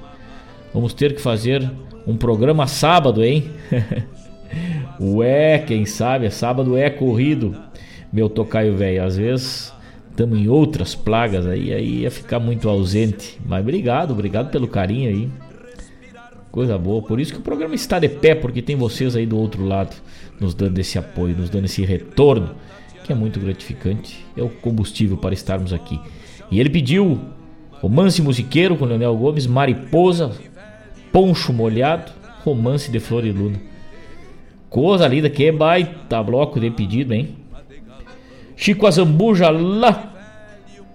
Vamos ter que fazer um programa sábado, hein? [LAUGHS] Ué, quem sabe? Sábado é corrido. Meu tocaio velho, às vezes estamos em outras plagas aí, aí ia ficar muito ausente. Mas obrigado, obrigado pelo carinho aí. Coisa boa. Por isso que o programa está de pé, porque tem vocês aí do outro lado nos dando esse apoio, nos dando esse retorno, que é muito gratificante. É o combustível para estarmos aqui. E ele pediu romance musiqueiro com Leonel Gomes, Mariposa, Poncho Molhado, romance de Flor e Luna. Coisa linda, que baita bloco de pedido, hein? Chico Azambuja lá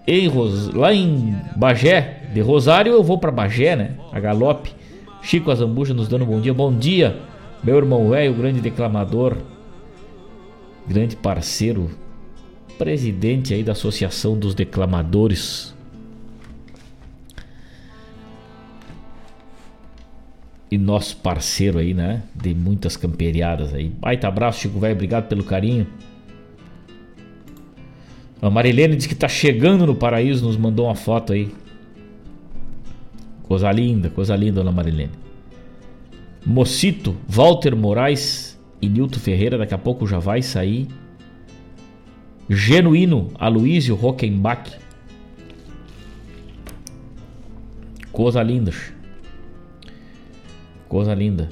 em, Ros... lá em Bagé, de Rosário eu vou para Bagé, né? A galope. Chico Azambuja nos dando um bom dia. Bom dia, meu irmão velho, grande declamador, grande parceiro, presidente aí da Associação dos Declamadores. E nosso parceiro aí, né? De muitas camperiadas aí. Baita abraço, Chico Velho. Obrigado pelo carinho. A Marilene diz que tá chegando no paraíso, nos mandou uma foto aí. Coisa linda, coisa linda, dona Marilene. Mocito, Walter Moraes e Nilton Ferreira, daqui a pouco já vai sair. Genuíno, Aloysio Rockenbach. Coisa linda. Coisa linda.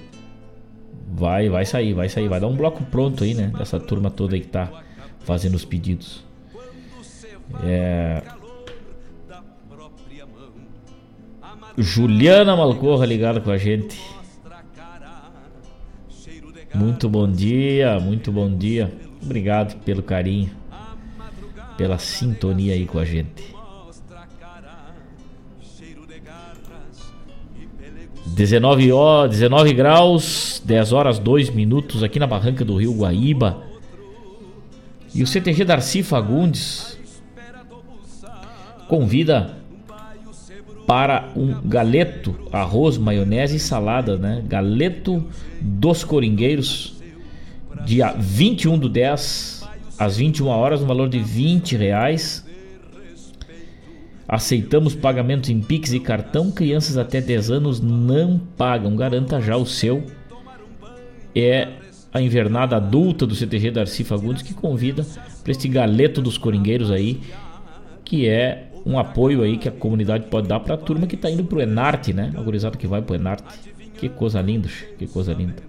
Vai, vai sair, vai sair. Vai dar um bloco pronto aí, né? Dessa turma toda aí que tá fazendo os pedidos. É... Juliana Malcorra ligada com a gente. Muito bom dia, muito bom dia. Obrigado pelo carinho, pela sintonia aí com a gente. 19, ó, 19 graus, 10 horas 2 minutos aqui na barranca do Rio Guaíba. E o CTG Darcy Fagundes convida para um galeto, arroz, maionese e salada, né? Galeto dos Coringueiros, dia 21 do 10, às 21 horas, no valor de 20 reais. Aceitamos pagamentos em Pix e cartão. Crianças até 10 anos não pagam. Garanta já o seu. É a invernada adulta do CTG Darcy Fagundes que convida para este galeto dos coringueiros aí, que é um apoio aí que a comunidade pode dar para a turma que está indo pro Enarte, né? A gurizada que vai pro Enarte. Que coisa linda, que coisa linda.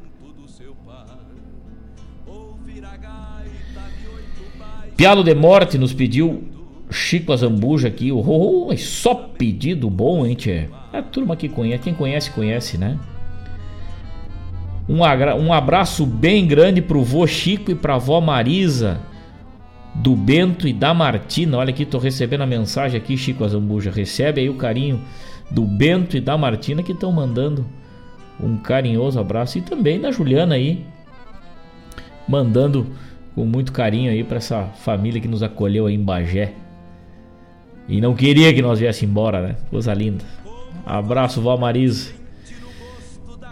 Pialo de Morte nos pediu Chico Azambuja aqui. Oh, oh, oh, só pedido bom, hein, tchê? É a turma que conhece, quem conhece, conhece, né? Um, um abraço bem grande pro vô Chico e pra vó Marisa do Bento e da Martina. Olha aqui, tô recebendo a mensagem aqui, Chico Azambuja. Recebe aí o carinho do Bento e da Martina que estão mandando um carinhoso abraço. E também da Juliana aí, mandando com muito carinho aí para essa família que nos acolheu aí em Bagé. E não queria que nós viesse embora, né? Coisa linda. Abraço, Val Marisa.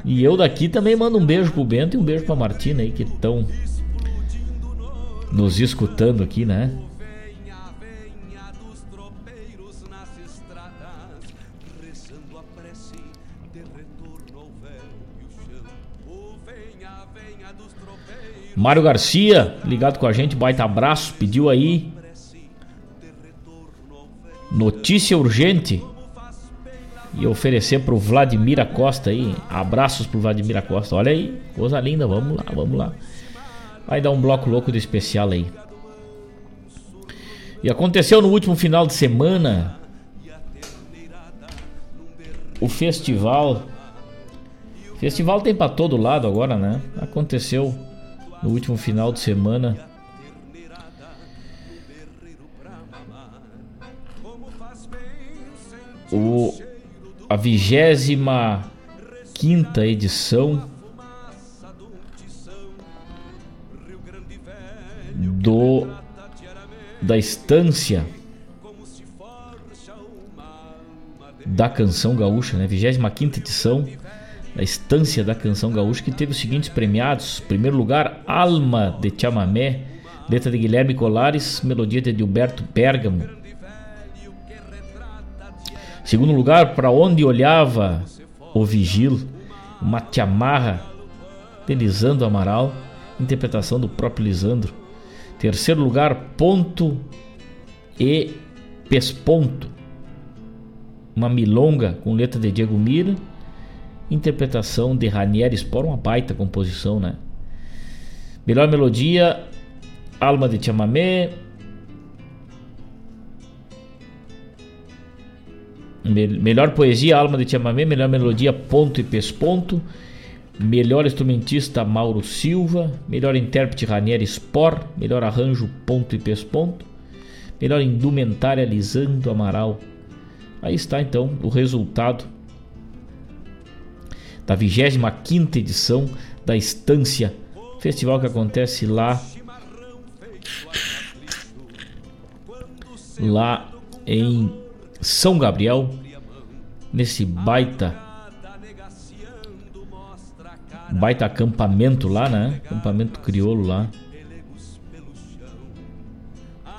E eu daqui também mando um beijo pro Bento e um beijo pra Martina aí que estão nos escutando aqui, né? Mário Garcia, ligado com a gente, baita abraço, pediu aí. Notícia urgente. E oferecer pro Vladimir Acosta aí. Abraços pro Vladimir Acosta. Olha aí, coisa linda, vamos lá, vamos lá. Vai dar um bloco louco de especial aí. E aconteceu no último final de semana o festival. Festival tem para todo lado agora, né? Aconteceu no último final de semana. o, a 25 edição do da estância da canção gaúcha, né? 25 edição da estância da canção gaúcha que teve os seguintes premiados: em primeiro lugar, Alma de Chamamé, letra de Guilherme Colares, melodia de Gilberto Bergamo. Segundo lugar, para onde olhava o vigil, uma chamarra de Lisandro Amaral, interpretação do próprio Lisandro. Terceiro lugar, Ponto e Pesponto. Uma milonga com letra de Diego Mira. Interpretação de Ranieri Spor, uma baita composição, né? Melhor melodia, Alma de Chamamé. Melhor poesia, Alma de Chamamé. Melhor melodia, Ponto e Pesponto. Melhor instrumentista Mauro Silva, melhor intérprete Ranieri Spor, melhor arranjo Ponto e Pesponto, melhor indumentária Lisando Amaral. Aí está então o resultado da 25 edição da Estância, festival que acontece lá lá em São Gabriel, nesse baita baita acampamento lá, né? Acampamento crioulo lá.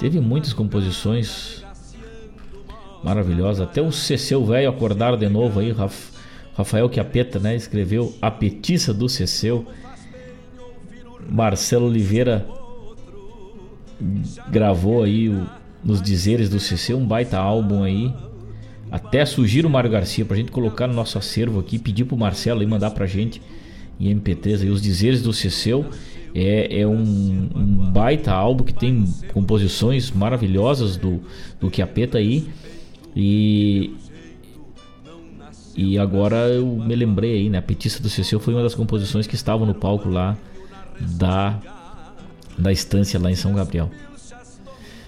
Teve muitas composições maravilhosas. Até o Ceceu Velho acordaram de novo aí. Rafael Chiapeta, né? Escreveu A Petiça do Ceceu. Marcelo Oliveira gravou aí o, nos dizeres do Ceceu um baita álbum aí. Até sugiro o Mário Garcia pra gente colocar no nosso acervo aqui, pedir pro Marcelo aí mandar pra gente em MP3 aí, Os Dizeres do Ceceu. É, é um, um, baita álbum que tem composições maravilhosas do, do Chiapeta aí. E, e agora eu me lembrei aí, né? A Petista do Ceceu foi uma das composições que estavam no palco lá da, da estância lá em São Gabriel.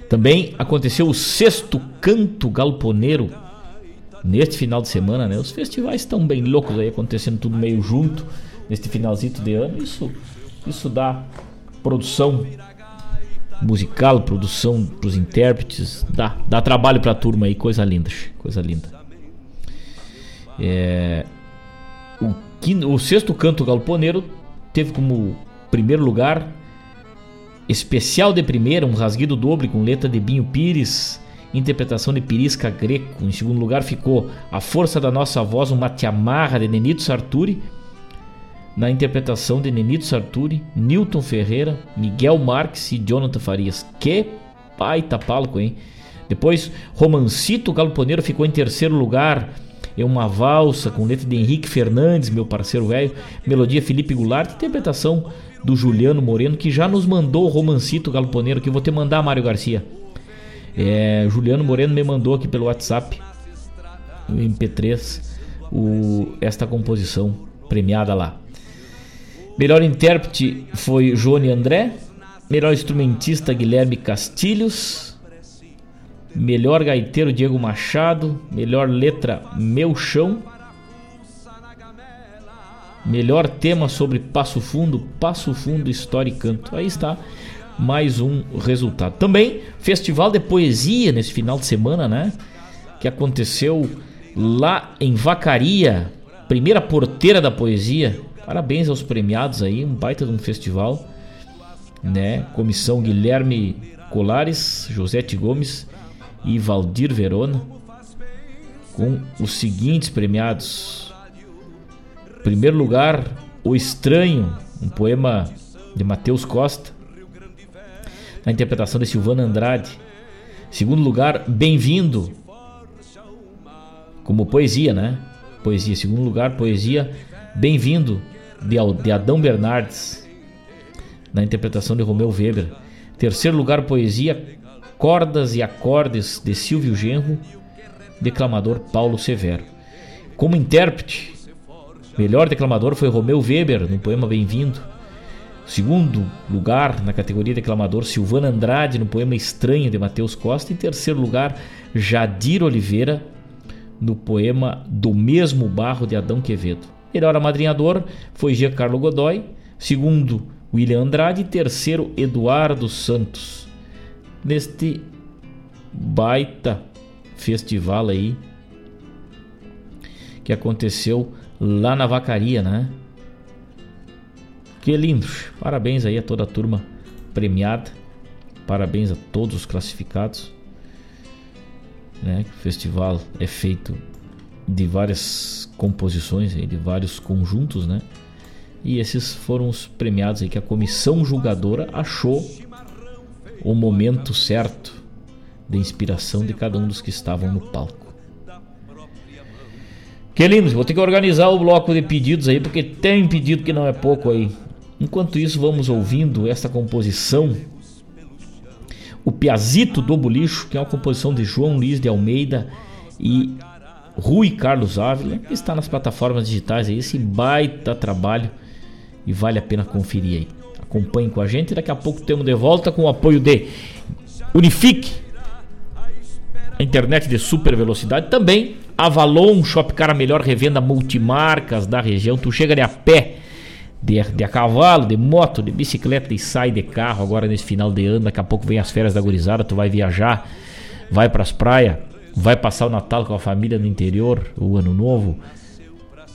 Também aconteceu o sexto canto galponeiro neste final de semana, né? Os festivais estão bem loucos aí, acontecendo tudo meio junto neste finalzinho de ano. Isso, isso dá produção musical, produção para os intérpretes, dá, dá trabalho para a turma aí, coisa linda, coisa linda. É, o, o sexto canto galponeiro teve como primeiro lugar especial de primeira, um rasguido doble com letra de Binho Pires, interpretação de Pirisca Greco. Em segundo lugar ficou A Força da Nossa Voz, uma Tiamarra de Nenito Sarturi na interpretação de Nenito Sarturi, Newton Ferreira, Miguel Marques e Jonathan Farias. Que baita palco, hein? Depois, Romancito Galponeiro ficou em terceiro lugar. É uma valsa com letra de Henrique Fernandes, meu parceiro velho. Melodia Felipe Goulart, interpretação do Juliano Moreno, que já nos mandou o Romancito Galponeiro, que eu vou te mandar, Mário Garcia. É, Juliano Moreno me mandou aqui pelo WhatsApp, o MP3, o, esta composição premiada lá. Melhor intérprete foi Johnny André. Melhor instrumentista Guilherme Castilhos. Melhor gaiteiro Diego Machado. Melhor letra Meu Chão. Melhor tema sobre Passo Fundo, Passo Fundo História e Canto. Aí está mais um resultado. Também festival de poesia nesse final de semana, né? Que aconteceu lá em Vacaria, primeira porteira da poesia Parabéns aos premiados aí, um baita de um festival, né? Comissão Guilherme Colares, Josete Gomes e Valdir Verona, com os seguintes premiados. Primeiro lugar, O Estranho, um poema de Matheus Costa, na interpretação de Silvana Andrade. Segundo lugar, Bem-vindo, como poesia, né? Poesia. Segundo lugar, poesia Bem-vindo, de Adão Bernardes, na interpretação de Romeu Weber. Terceiro lugar, poesia Cordas e Acordes, de Silvio Genro, declamador Paulo Severo. Como intérprete, melhor declamador foi Romeu Weber, no poema Bem-vindo. Segundo lugar, na categoria declamador, Silvana Andrade, no poema Estranha, de Mateus Costa. Em terceiro lugar, Jadir Oliveira, no poema Do Mesmo Barro, de Adão Quevedo. Melhor amadrinhador foi Giancarlo Godoy. Segundo William Andrade terceiro Eduardo Santos. Neste baita festival aí que aconteceu lá na Vacaria, né? Que lindo! Parabéns aí a toda a turma premiada. Parabéns a todos os classificados. Né? O festival é feito de várias composições, de vários conjuntos, né? E esses foram os premiados aí que a comissão julgadora achou o momento certo de inspiração de cada um dos que estavam no palco. Que lindo, vou ter que organizar o bloco de pedidos aí, porque tem pedido que não é pouco aí. Enquanto isso, vamos ouvindo esta composição. O Piazito do Bolicho, que é uma composição de João Luiz de Almeida e Rui Carlos Ávila, que está nas plataformas digitais aí, esse baita trabalho e vale a pena conferir aí. Acompanhe com a gente, daqui a pouco temos de volta com o apoio de Unifique, a internet de super velocidade, também Avalon Shopcar, a melhor revenda multimarcas da região. Tu chega de a pé, de, de a cavalo, de moto, de bicicleta e sai de carro agora nesse final de ano. Daqui a pouco vem as férias da gurizada, tu vai viajar, vai para as praias, vai passar o Natal com a família no interior, o ano novo.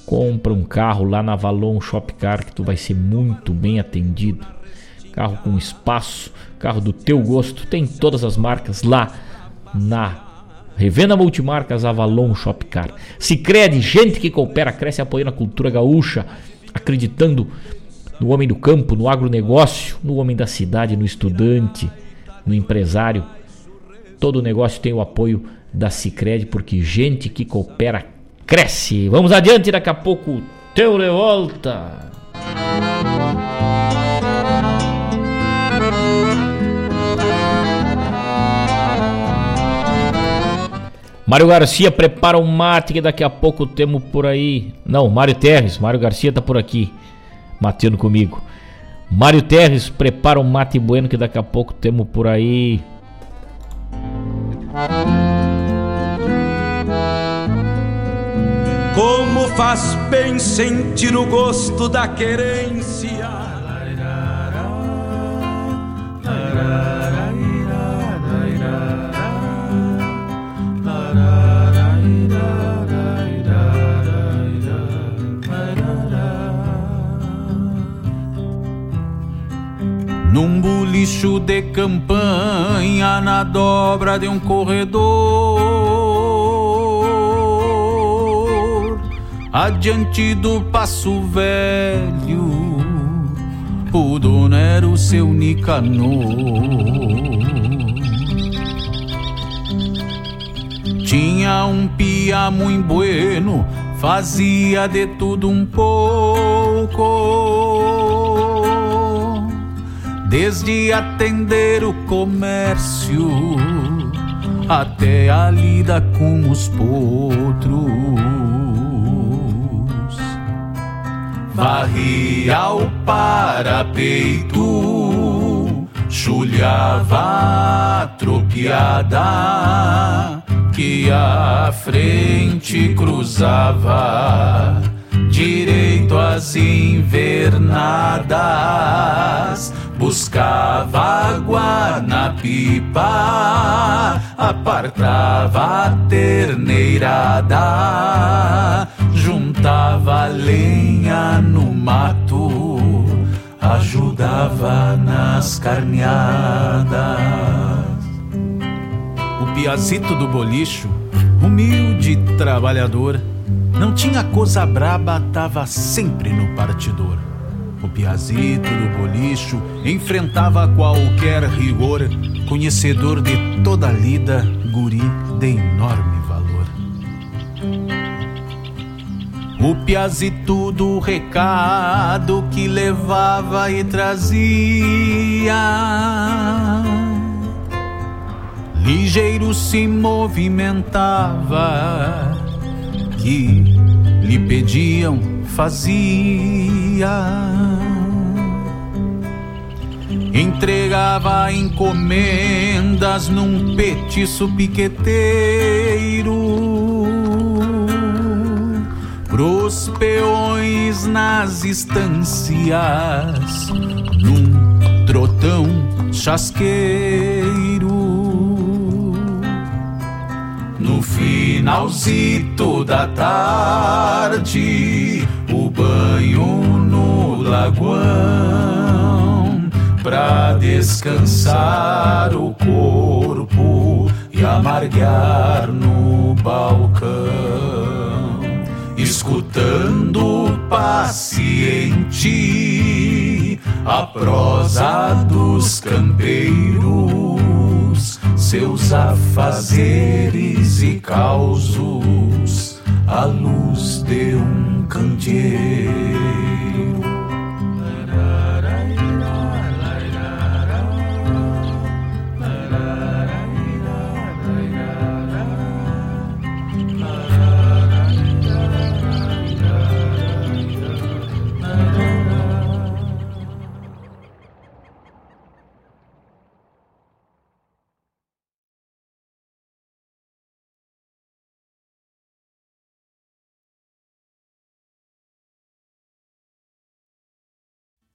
Compra um carro lá na Avalon Shopcar que tu vai ser muito bem atendido. Carro com espaço, carro do teu gosto, tem todas as marcas lá na Revenda Multimarcas Avalon Shopcar. Sicredi, gente que coopera, cresce apoiando a cultura gaúcha, acreditando no homem do campo, no agronegócio, no homem da cidade, no estudante, no empresário. Todo negócio tem o apoio da Sicredi, porque gente que coopera cresce. Vamos adiante, daqui a pouco teu de volta. Mário Garcia prepara um mate que daqui a pouco temos por aí. Não, Mário Terres, Mário Garcia tá por aqui, mateando comigo. Mário Terres prepara um mate bueno que daqui a pouco temos por aí. Como faz bem sentir o gosto da querência. Num bulicho de campanha na dobra de um corredor, adiante do passo velho, o dono era o seu Nicanor. Tinha um pia muito bueno, fazia de tudo um pouco desde atender o comércio até a lida com os potros. Varria o parapeito, chulhava a tropiada que a frente cruzava direito às invernadas buscava água na pipa, apartava a terneirada, juntava lenha no mato, ajudava nas carneadas. O piazito do bolicho, humilde trabalhador, não tinha coisa braba, tava sempre no partidor o piazito do bolicho enfrentava qualquer rigor, conhecedor de toda a lida, guri de enorme valor. O piazito do recado que levava e trazia. Ligeiro se movimentava, que lhe pediam, fazia entregava encomendas num petiço piqueteiro pros peões nas estâncias num trotão chasqueiro. Finalzito da tarde, o banho no lagoão pra descansar o corpo e amargar no balcão, escutando paciente a prosa dos campeiros, seus afazeres e causos à luz de um candeeiro.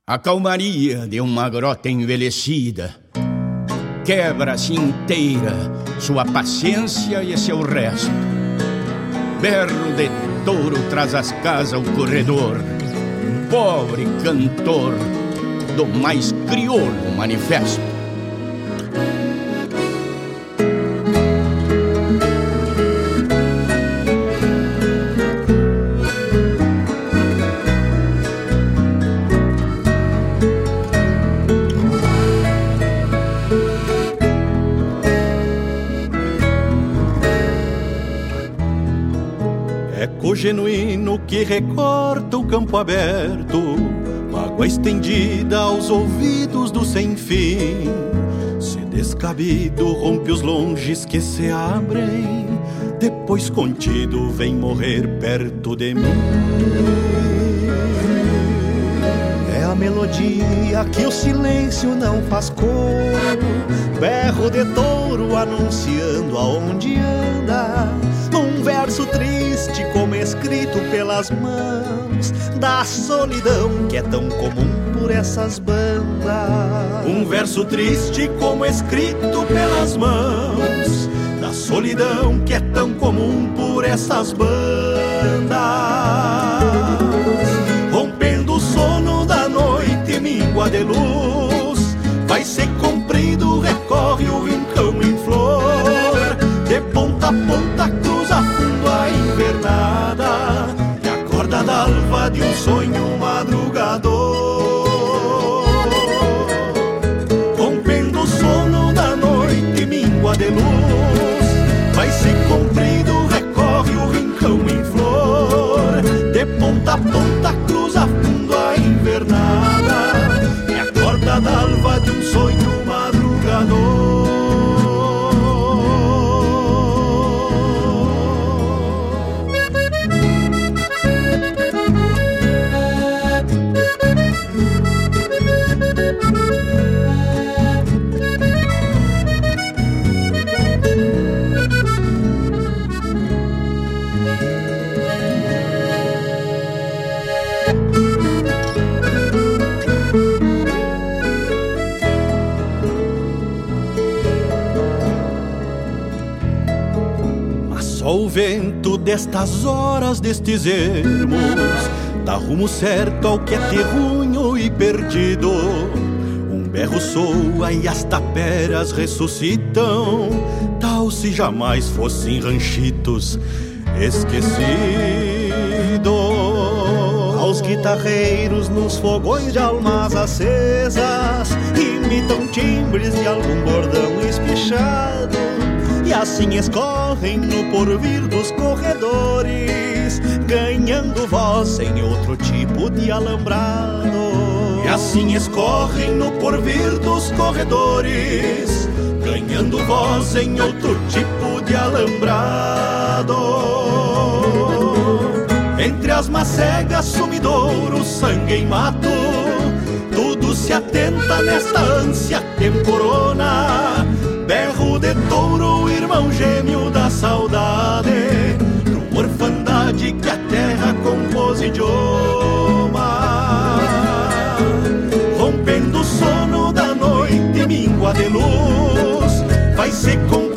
A calmaria de uma grota envelhecida quebra-se inteira sua paciência e seu resto. Berro de touro traz as casas ao corredor, pobre cantor do mais crioulo manifesto. Que recorta o campo aberto, mágoa estendida aos ouvidos do sem fim. Se descabido rompe os longes que se abrem, depois contido vem morrer perto de mim. É a melodia que o silêncio não faz coro, berro de touro anunciando aonde anda. Verso triste como escrito pelas mãos da solidão que é tão comum por essas bandas. Um verso triste como escrito pelas mãos da solidão que é tão comum por essas bandas. Rompendo o sono da noite, míngua de luz, vai ser comprido, recorre o rincão de um sonho destas horas, destes ermos, dá rumo certo ao que é terrunho e perdido. Um berro soa e as taperas ressuscitam, tal se jamais fossem ranchitos esquecidos. Aos guitarreiros nos fogões de almas acesas imitam timbres de algum bordão espichado e assim escorrem no porvir dos corredores, ganhando voz em outro tipo de alambrado. E assim escorrem no porvir dos corredores, ganhando voz em outro tipo de alambrado. Entre as macegas, sumidouro, sangue em mato, tudo se atenta nesta ânsia temporona berro de touro, irmão gêmeo da saudade, pro orfandade que a terra compôs idioma. Rompendo o sono da noite, mingua de luz, vai se com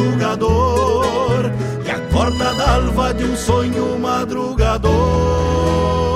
madrugador e acorda da alva de um sonho madrugador.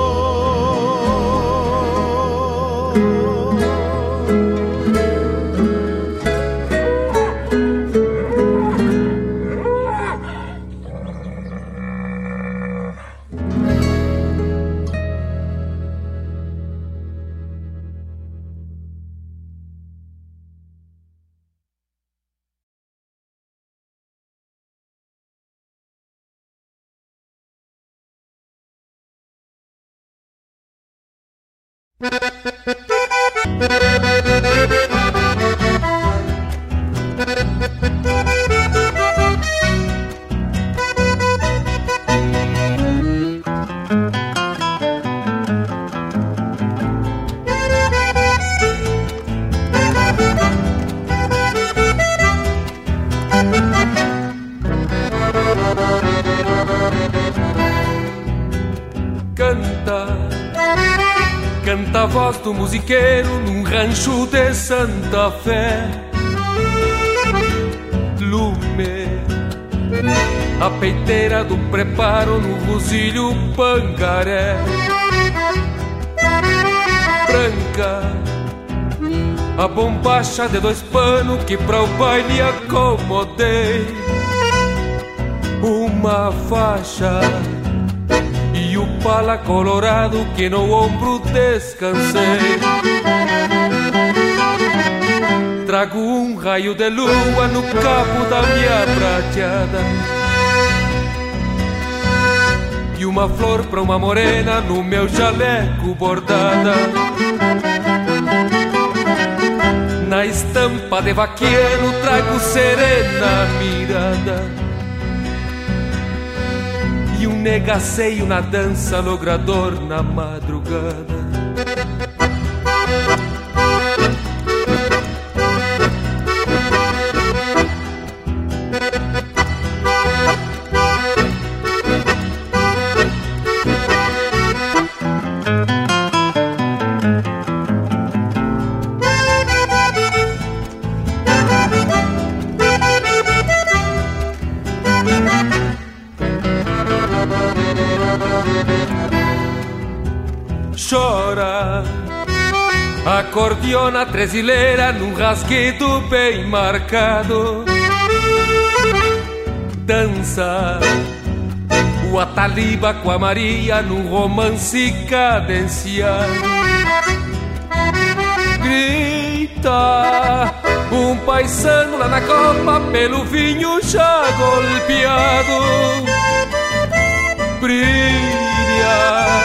Musiqueiro num rancho de Santa Fé. Lume, a peiteira do preparo no rosilho pangaré. Branca, a bombacha de dois panos que pra o baile acomodei. Uma faixa pala colorado que no ombro descansei. Trago um raio de lua no cabo da minha prateada e uma flor pra uma morena no meu jaleco bordada. Na estampa de vaqueiro trago serena mirada um negaceio na dança logrador na madrugada. Acordeona tresileira num rasguedo bem marcado. Dança, o Ataliba com a Maria num romance cadenciado. Grita, um paisano lá na copa pelo vinho já golpeado. Brilha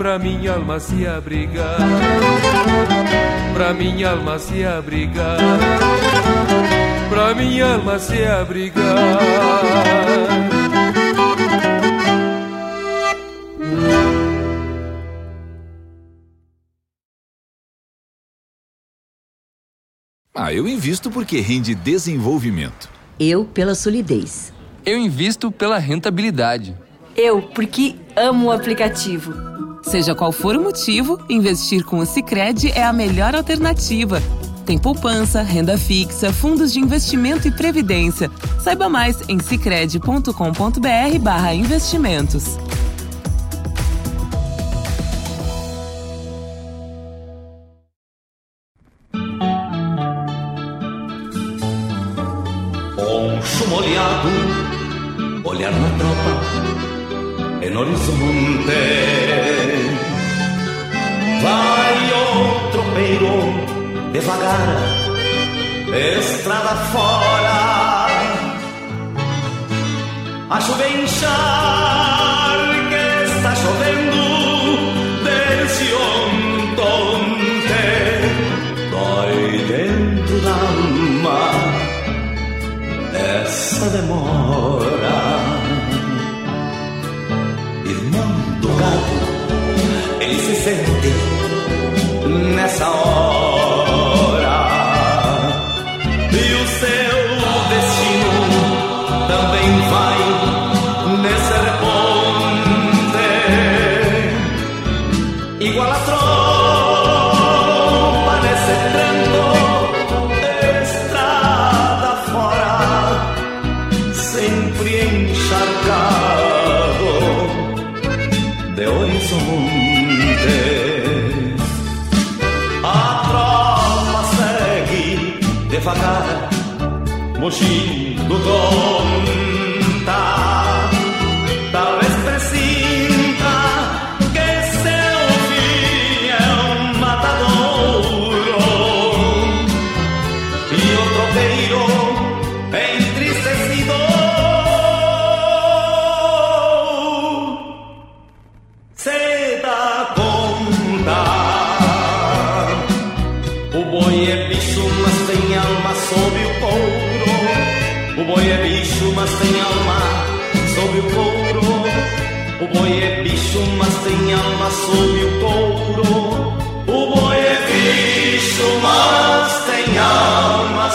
pra minha alma se abrigar, pra minha alma se abrigar, pra minha alma se abrigar. Ah, eu invisto porque rende desenvolvimento. Eu pela solidez. Eu invisto pela rentabilidade. Eu porque amo o aplicativo. Seja qual for o motivo, investir com o Sicredi é a melhor alternativa. Tem poupança, renda fixa, fundos de investimento e previdência. Saiba mais em sicredi.com.br/barra investimentos. Poncho molhado, olhar na tropa, é horizonte. devagar, estrada fora. A chuva encharca, está chovendo desde ontem. Dói dentro da alma essa demora. 心不够。sob o couro. O boi é bicho, mas tem alma sob o couro. O boi é bicho, mas tem alma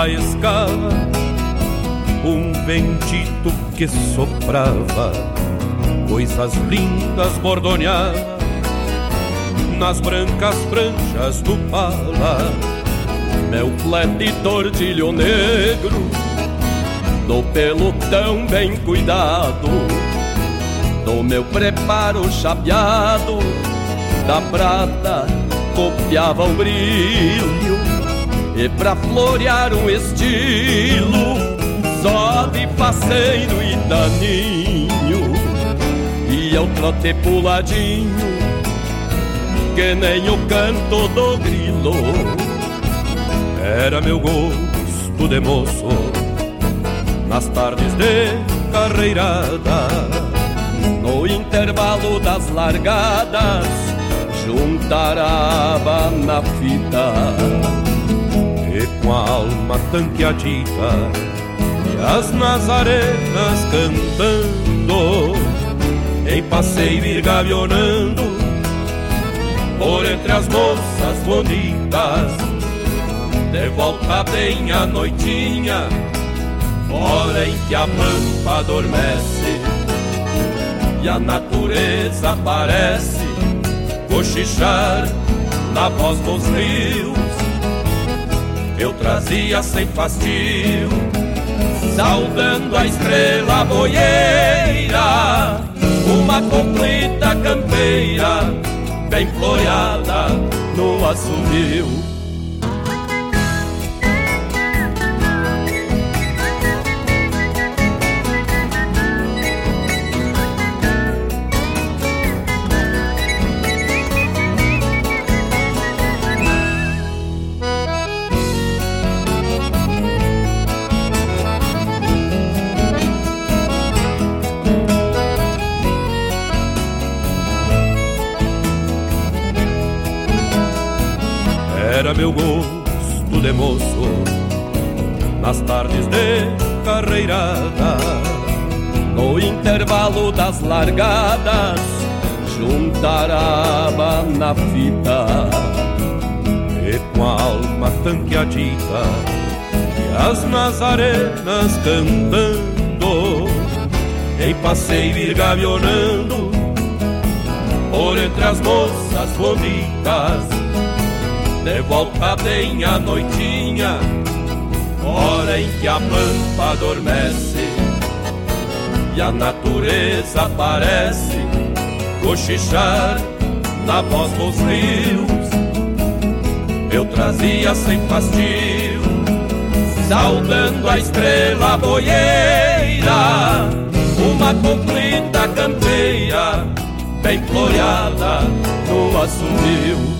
da escala um ventito que soprava coisas lindas bordoneadas nas brancas franjas do pala. Meu flete tordilho negro do pelo tão bem cuidado do meu preparo chapeado da prata copiava o brilho e pra florear um estilo só de faceiro e daninho. E eu trote puladinho que nem o canto do grilo. Era meu gosto de moço nas tardes de carreirada. No intervalo das largadas juntarava na fita com a alma tanqueadita e as nazarenas cantando em passeio ir gavionando por entre as moças bonitas de volta bem a noitinha hora em que a pampa adormece e a natureza parece cochichar na voz dos rios. Eu trazia sem fastio, saudando a estrela boieira, uma completa campeira, bem floreada no assovio. Intervalo das largadas, juntarava na fita. E com a alma tanqueadita e as nazarenas cantando, em passeio ir gavionando por entre as moças bonitas de volta bem a noitinha, hora em que a pampa adormece a natureza parece cochichar na voz dos rios. Eu trazia sem fastio, saudando a estrela boieira, uma completa campeia, bem floreada no assumio.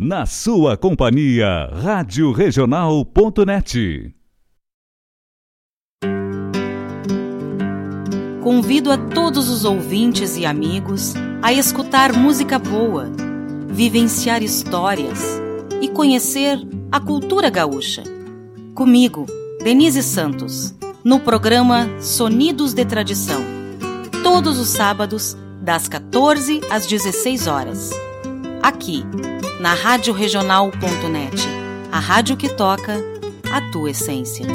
Na sua companhia, Rádio Regional.net. Convido a todos os ouvintes e amigos a escutar música boa, vivenciar histórias e conhecer a cultura gaúcha. Comigo, Denise Santos, no programa Sonidos de Tradição, todos os sábados, das 14 às 16 horas. Aqui, na Rádio Regional.net, a rádio que toca a tua essência.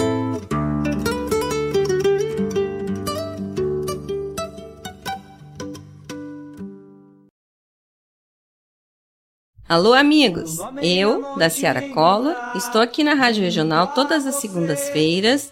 Alô, amigos! Eu, da Ciara Collor, estou aqui na Rádio Regional todas as segundas-feiras,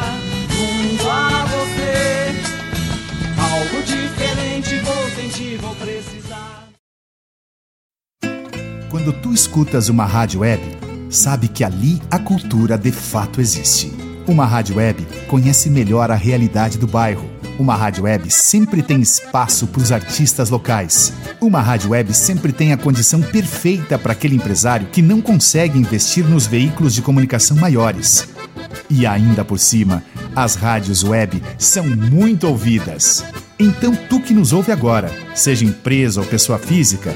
Quando tu escutas uma rádio web, sabe que ali a cultura de fato existe. Uma rádio web conhece melhor a realidade do bairro. Uma rádio web sempre tem espaço para os artistas locais. Uma rádio web sempre tem a condição perfeita para aquele empresário que não consegue investir nos veículos de comunicação maiores. E ainda por cima, as rádios web são muito ouvidas. Então, tu que nos ouve agora, seja empresa ou pessoa física,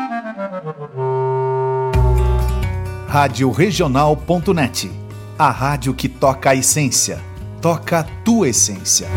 Rádio Regional.net a rádio que toca a essência. Toca a tua essência.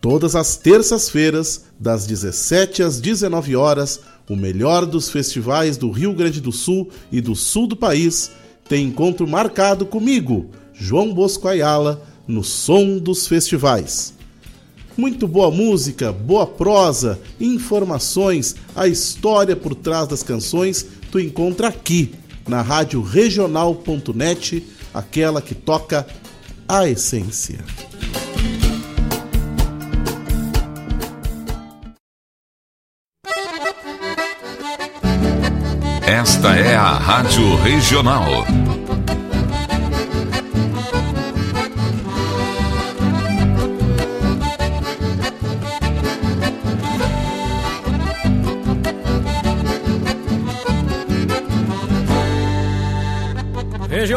Todas as terças-feiras, das 17 às 19 horas, o melhor dos festivais do Rio Grande do Sul e do sul do país tem encontro marcado comigo, João Bosco Ayala, no Som dos Festivais. Muito boa música, boa prosa, informações, a história por trás das canções tu encontra aqui na rádio regional.net, aquela que toca a essência. Esta é a Rádio Regional.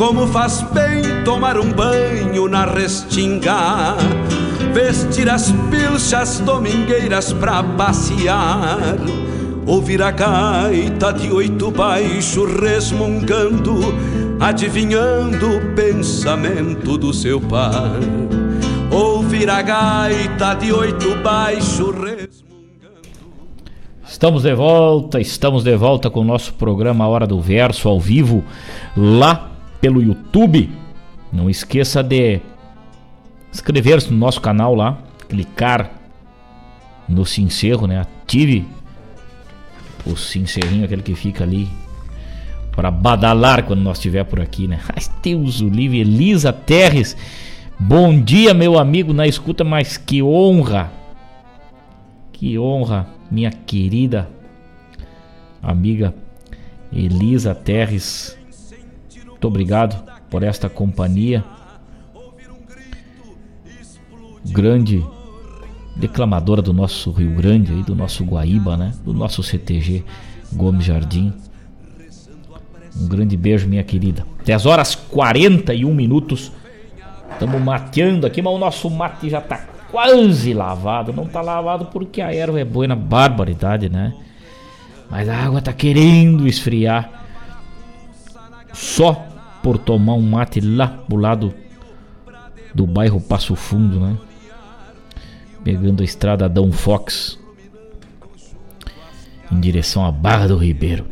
Como faz bem tomar um banho na restinga, vestir as pilchas domingueiras pra passear, ouvir a gaita de oito baixo resmungando, adivinhando o pensamento do seu par. Ouvir a gaita de oito baixo resmungando. Estamos de volta, estamos de volta com o nosso programa Hora do Verso ao vivo lá pelo YouTube. Não esqueça de inscrever-se no nosso canal lá, clicar no se encerro, né? Ative O Sincerrinho, aquele que fica ali para badalar quando nós estiver por aqui, né? Ai, Deus o livre, Elisa Terres. Bom dia, meu amigo na escuta, mas que honra. Que honra, minha querida amiga Elisa Terres. Muito obrigado por esta companhia. Grande declamadora do nosso Rio Grande, aí, do nosso Guaíba, né? Do nosso CTG Gomes Jardim. Um grande beijo, minha querida. 10 horas 41 minutos. Estamos mateando aqui, mas o nosso mate já está quase lavado. Não está lavado porque a erva é boa na barbaridade, né? Mas a água está querendo esfriar. Só por tomar um mate lá pro lado do bairro Passo Fundo, né? Pegando a estrada Dão Fox em direção à Barra do Ribeiro.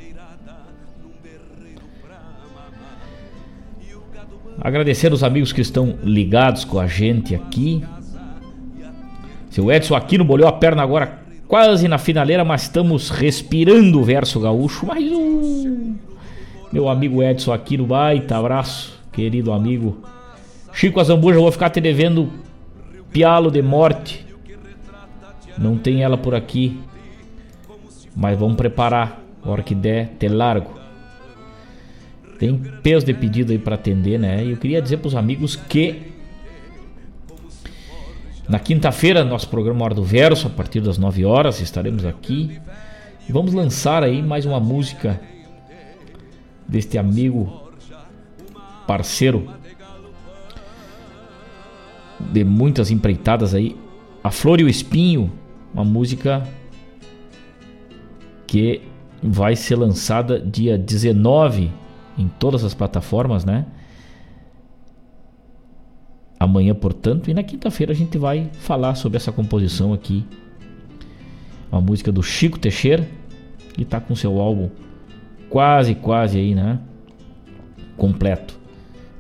Agradecer os amigos que estão ligados com a gente aqui. Seu Edson aqui no bolhou a perna agora quase na finaleira, mas estamos respirando o verso gaúcho. Mais um. Meu amigo Edson aqui no baita abraço, querido amigo. Chico Azambuja, vou ficar te devendo pialo de morte. Não tem ela por aqui. Mas vamos preparar. Hora que der, te largo. Tem peso de pedido aí para atender, né? E eu queria dizer para os amigos que na quinta-feira, nosso programa Hora do Verso, a partir das 9 horas, estaremos aqui. Vamos lançar aí mais uma música deste amigo, parceiro de muitas empreitadas aí, A Flor e o Espinho, uma música que vai ser lançada dia 19 em todas as plataformas, né? Amanhã, portanto, e na quinta-feira a gente vai falar sobre essa composição aqui. Uma música do Chico Teixeira, que está com seu álbum quase, quase aí, né? Completo.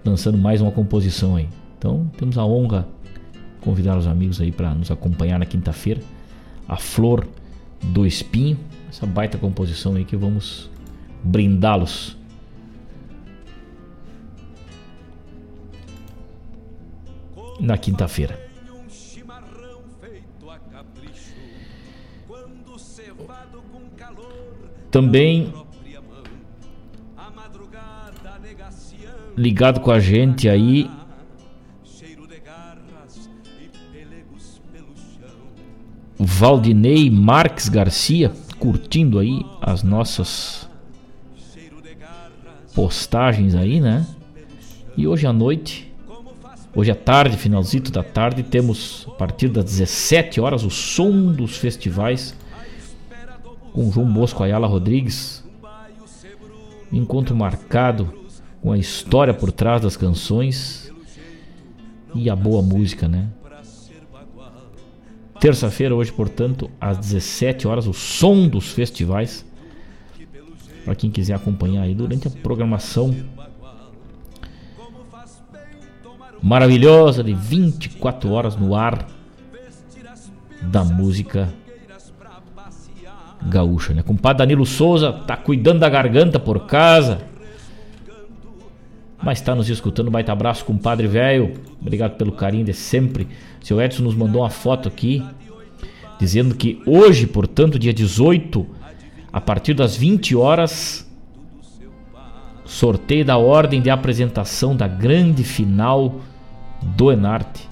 Lançando mais uma composição aí. Então, temos a honra de convidar os amigos aí para nos acompanhar na quinta-feira. A Flor do Espinho, essa baita composição aí que vamos brindá-los na quinta-feira. Também ligado com a gente aí Valdinei Marques Garcia curtindo aí as nossas postagens aí, né? E hoje à noite Hoje à tarde, finalzito da tarde, temos a partir das 17 horas o som dos festivais com João Bosco Ayala Rodrigues. Encontro marcado com a história por trás das canções e a boa música, né? Terça-feira, hoje, portanto, às 17 horas, o som dos festivais. Para quem quiser acompanhar aí durante a programação maravilhosa de 24 horas no ar da música gaúcha, né? Compadre Danilo Souza tá cuidando da garganta por casa. Mas tá nos escutando, baita abraço, compadre velho. Obrigado pelo carinho de sempre. Seu Edson nos mandou uma foto aqui dizendo que hoje, portanto, dia 18, a partir das 20 horas, sorteio da ordem de apresentação da grande final do Enarte.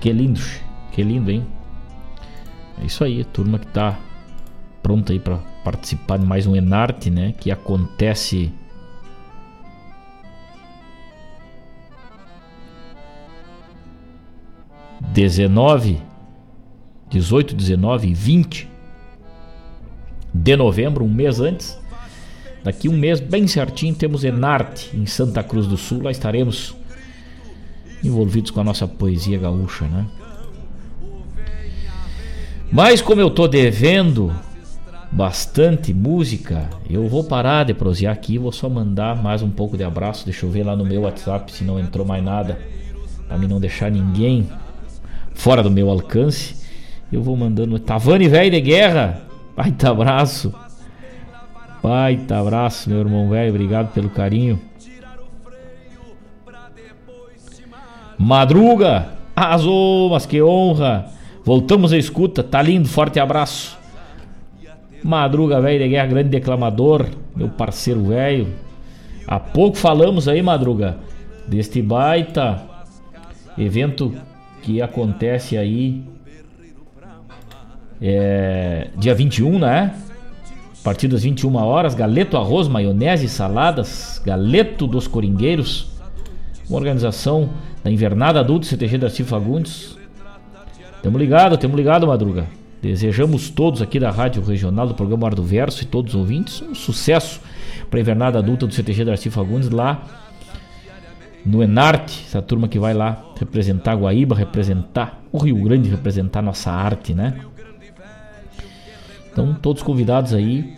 Que lindo, que lindo, hein? É isso aí, turma que tá pronta aí para participar de mais um Enarte, né? Que acontece dezenove, dezoito, dezenove e vinte de novembro, um mês antes. Daqui um mês, bem certinho, temos Enarte em Santa Cruz do Sul. Lá estaremos envolvidos com a nossa poesia gaúcha, né? Mas como eu tô devendo bastante música, eu vou parar de prosear aqui, vou só mandar mais um pouco de abraço. Deixa eu ver lá no meu WhatsApp se não entrou mais nada, para mim não deixar ninguém fora do meu alcance. Eu vou mandando. Tavani velho de guerra. Baita abraço. Baita abraço, meu irmão velho. Obrigado pelo carinho. Madruga. Arrasou, mas que honra. Voltamos à escuta. Tá lindo. Forte abraço. Madruga, velho de guerra, grande declamador. Meu parceiro velho. Há pouco falamos aí, Madruga, deste baita evento que acontece aí é, dia 21, né? A partir das 21 horas, galeto, arroz, maionese, saladas, galeto dos coringueiros, uma organização da Invernada Adulto CTG Darcy Fagundes. Tamo ligado, tamo ligado, Madruga. Desejamos todos aqui da Rádio Regional do programa Ar do Verso e todos os ouvintes um sucesso para a Invernada Adulta do CTG Darcy Fagundes lá no Enarte, essa turma que vai lá representar Guaíba, representar o Rio Grande, representar nossa arte, né? Então, todos convidados aí.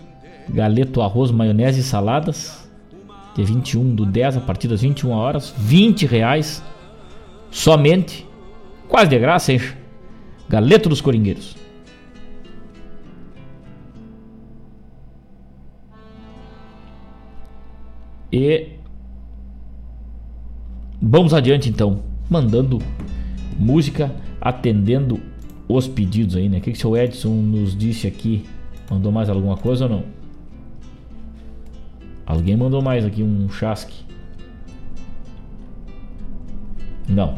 Galeto, arroz, maionese e saladas. Dia 21 do 10, a partir das 21 horas. 20 reais. Somente. Quase de graça, hein? Galeto dos Coringueiros. E vamos adiante então, mandando música, atendendo os pedidos aí, né? O que, que o seu Edson nos disse aqui? Mandou mais alguma coisa ou não? Alguém mandou mais aqui um chasque? Não.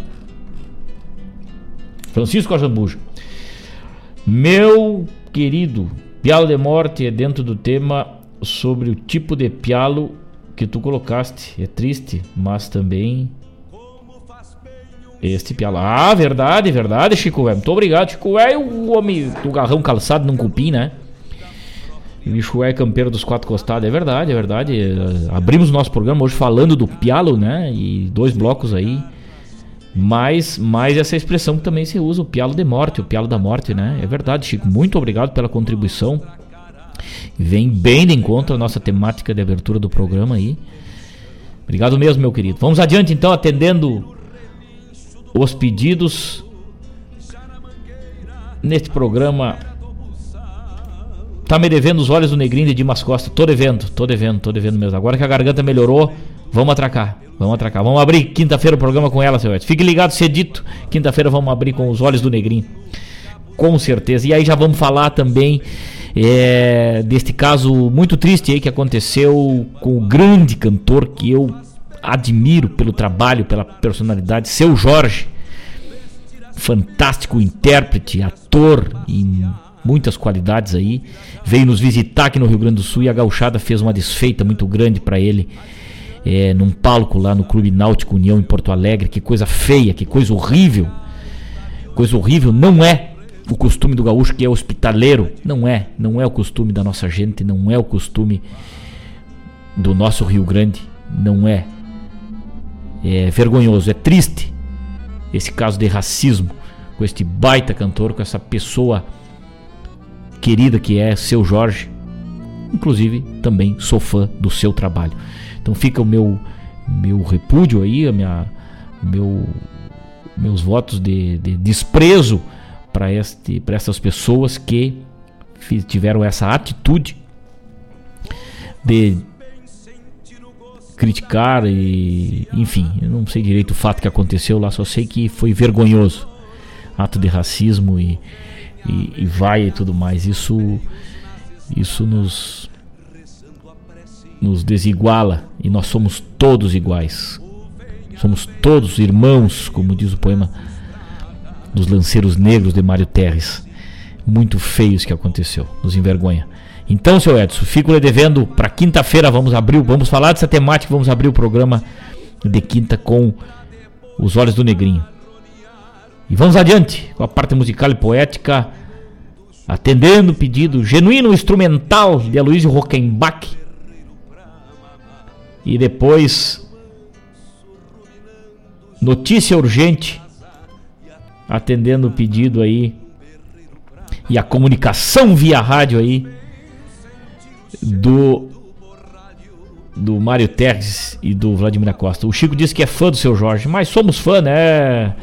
Francisco Ajambuja. Meu querido, pialo de morte é dentro do tema sobre o tipo de pialo que tu colocaste. É triste, mas também este pialo. Ah, verdade, verdade, Chico Velho. Muito obrigado, Chico Velho, o homem do garrão calçado num cupim, né? O bicho é campeiro dos quatro costados, é verdade, é verdade. Abrimos o nosso programa hoje falando do pialo, né? E dois blocos aí. Mas, mas essa expressão que também se usa, o pialo de morte, o pialo da morte, né? É verdade, Chico. Muito obrigado pela contribuição. Vem bem de encontro a nossa temática de abertura do programa aí. Obrigado mesmo, meu querido. Vamos adiante então, atendendo os pedidos neste programa. Tá me devendo os olhos do Negrinho de Dimas Costa. Tô devendo, tô devendo, tô devendo mesmo. Agora que a garganta melhorou, vamos atracar. Vamos atracar. Vamos abrir quinta-feira o programa com ela, seu Edson. Fique ligado, cedito. Quinta-feira vamos abrir com os olhos do Negrinho. Com certeza. E aí já vamos falar também é, deste caso muito triste aí que aconteceu com o grande cantor que eu admiro pelo trabalho, pela personalidade, seu Jorge. Fantástico intérprete, ator e muitas qualidades aí. Veio nos visitar aqui no Rio Grande do Sul e a gauchada fez uma desfeita muito grande para ele. É, num palco lá no Clube Náutico União em Porto Alegre. Que coisa feia, que coisa horrível. Coisa horrível não é o costume do gaúcho que é hospitaleiro. Não é, não é o costume da nossa gente, não é o costume do nosso Rio Grande, não é. É vergonhoso, é triste esse caso de racismo com este baita cantor, com essa pessoa querida que é seu Jorge. Inclusive, também sou fã do seu trabalho. Então fica o meu meu repúdio aí, a minha meu meus votos de, de desprezo para essas pessoas que tiveram essa atitude de criticar e enfim, eu não sei direito o fato que aconteceu lá, só sei que foi vergonhoso, ato de racismo e, e, e vai e tudo mais. Isso isso nos nos desiguala e nós somos todos iguais. Somos todos irmãos, como diz o poema dos Lanceiros Negros de Mário Terres. Muito feio isso que aconteceu, nos envergonha. Então, seu Edson, fico lhe devendo para quinta-feira, vamos abrir, vamos falar dessa temática, vamos abrir o programa de quinta com Os Olhos do Negrinho. E vamos adiante com a parte musical e poética, atendendo o pedido genuíno instrumental de Aloysio Rockenbach. E depois notícia urgente atendendo o pedido aí e a comunicação via rádio aí do do Mário Terres e do Vladimir Costa. O Chico disse que é fã do seu Jorge, mas somos fã, né,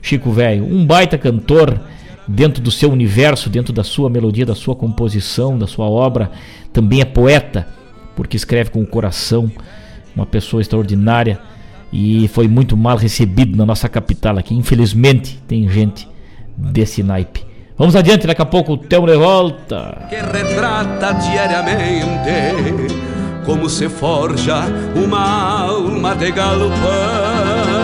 Chico velho? Um baita cantor dentro do seu universo, dentro da sua melodia, da sua composição, da sua obra. Também é poeta, porque escreve com o coração. Uma pessoa extraordinária e foi muito mal recebido na nossa capital aqui. Infelizmente, tem gente desse naipe. Vamos adiante, daqui a pouco o Teu de volta. Que retrata diariamente como se forja uma alma de galopão.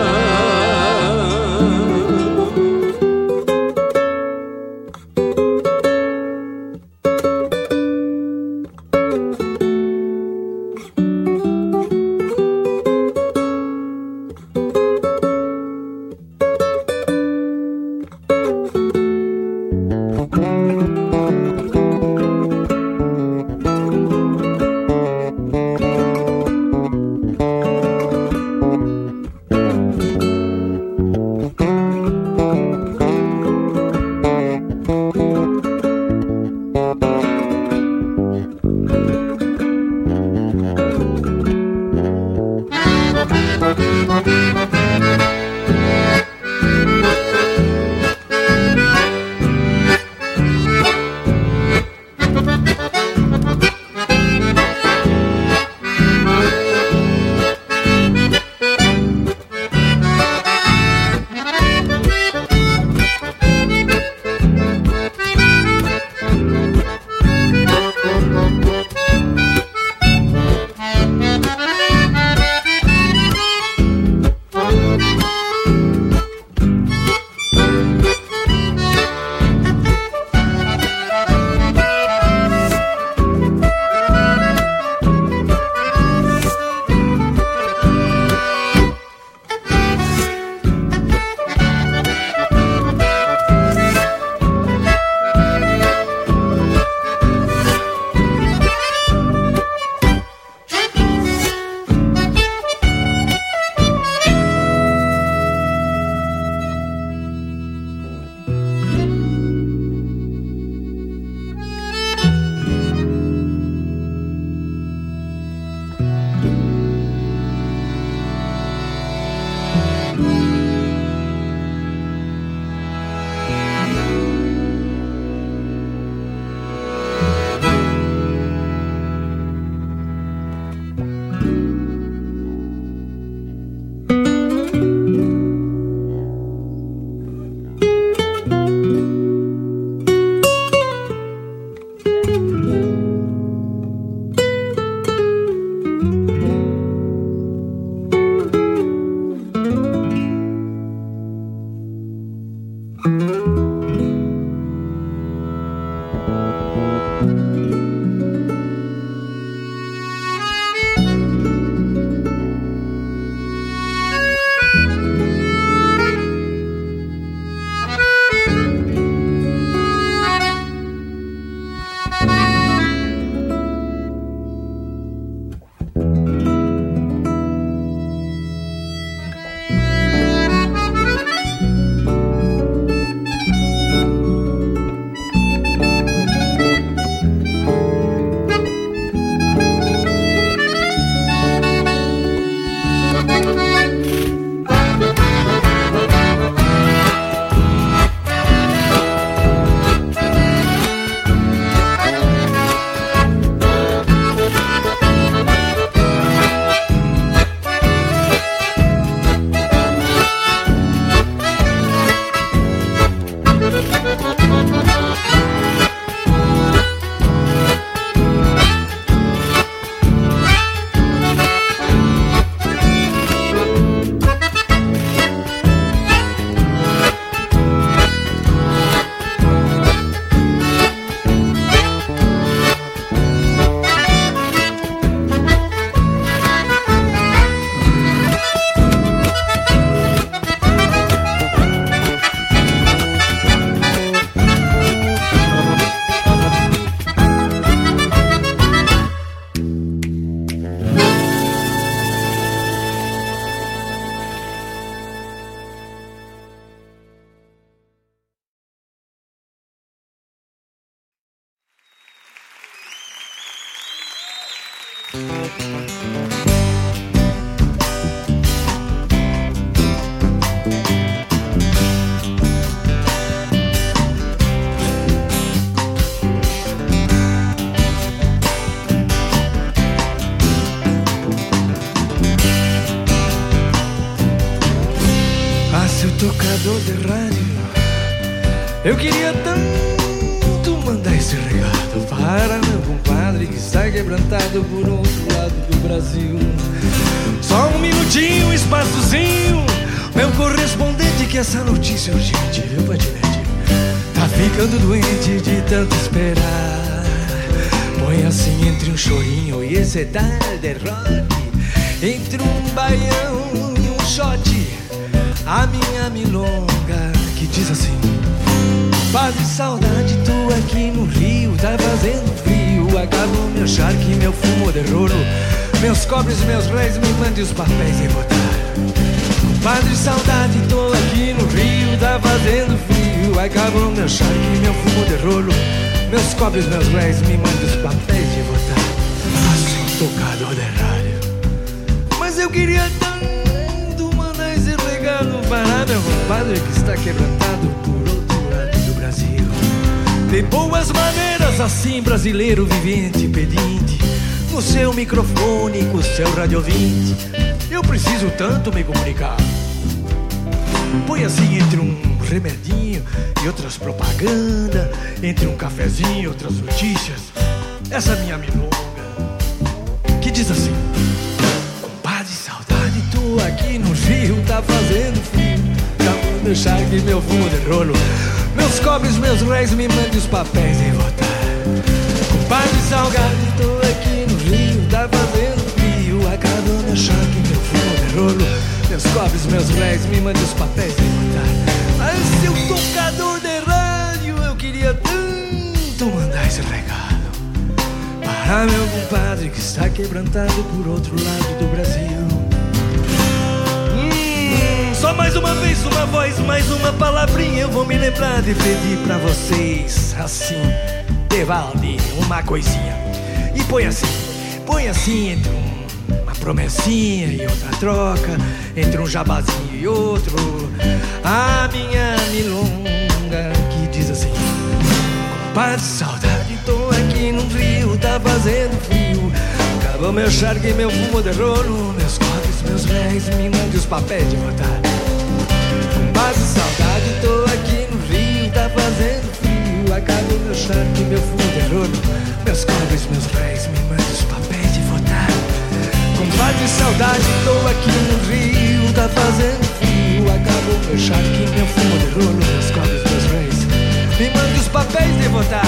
Eu queria tanto mandar esse recado para meu compadre que está quebrantado por outro lado do Brasil. Só um minutinho, um espaçozinho, meu correspondente que essa notícia é urgente, viu, Patinete? Tá ficando doente de tanto esperar. Põe assim entre um chorinho e esse tal de rock, entre um baião e um shot, a minha milonga que diz assim. Paz e saudade, tu aqui no Rio, tá fazendo frio. Acabou meu charque, meu fumo de rolo. Meus cobres, meus réis, me mande os papéis e votar. Padre saudade, tô aqui no Rio, tá fazendo frio. Acabou meu charque, meu fumo de rolo. Meus cobres, meus réis, me mande os papéis de votar. Faço um tocador de rádio. Mas eu queria tanto mandar esse recado para meu compadre que está quebrantado por. De boas maneiras, assim, brasileiro vivente, pedinte, no seu microfone, com o seu 20. Eu preciso tanto me comunicar. Põe assim entre um remedinho e outras propaganda, entre um cafezinho e outras notícias. Essa minha milonga, que diz assim: Compadre, saudade, tô aqui no Rio, tá fazendo frio. Já vou deixar aqui meu fumo de rolo. Meus cobres, meus réis, me mande os papéis e votar. Compadre salgado, tô aqui no Rio, tá fazendo frio. Acabou meu choque, meu fumo de rolo. Meus cobres, meus réis, me mande os papéis e votar. Mas seu tocador de rádio, eu queria tanto mandar esse recado. Para meu compadre que está quebrantado por outro lado do Brasil. Mais uma vez, uma voz, mais uma palavrinha. Eu vou me lembrar de pedir pra vocês assim, Devalde, uma coisinha. E põe assim, põe assim entre um, uma promessinha e outra troca, entre um jabazinho e outro. A minha milonga que diz assim: Compadre, saudade, tô aqui no rio, tá fazendo frio. Acabou meu charque, meu fumo de rolo, meus copos, meus réis, me mande os papéis de votar. Mas saudade, tô aqui no Rio, tá fazendo frio. Acabou meu charque, meu fumo de rolo. Meus cobres, meus réis, me mande os papéis de votar. Compadre, saudade, tô aqui no Rio, tá fazendo frio. Acabou meu charque, meu fumo de rolo. Meus cobres, meus réis, me mande os papéis de votar.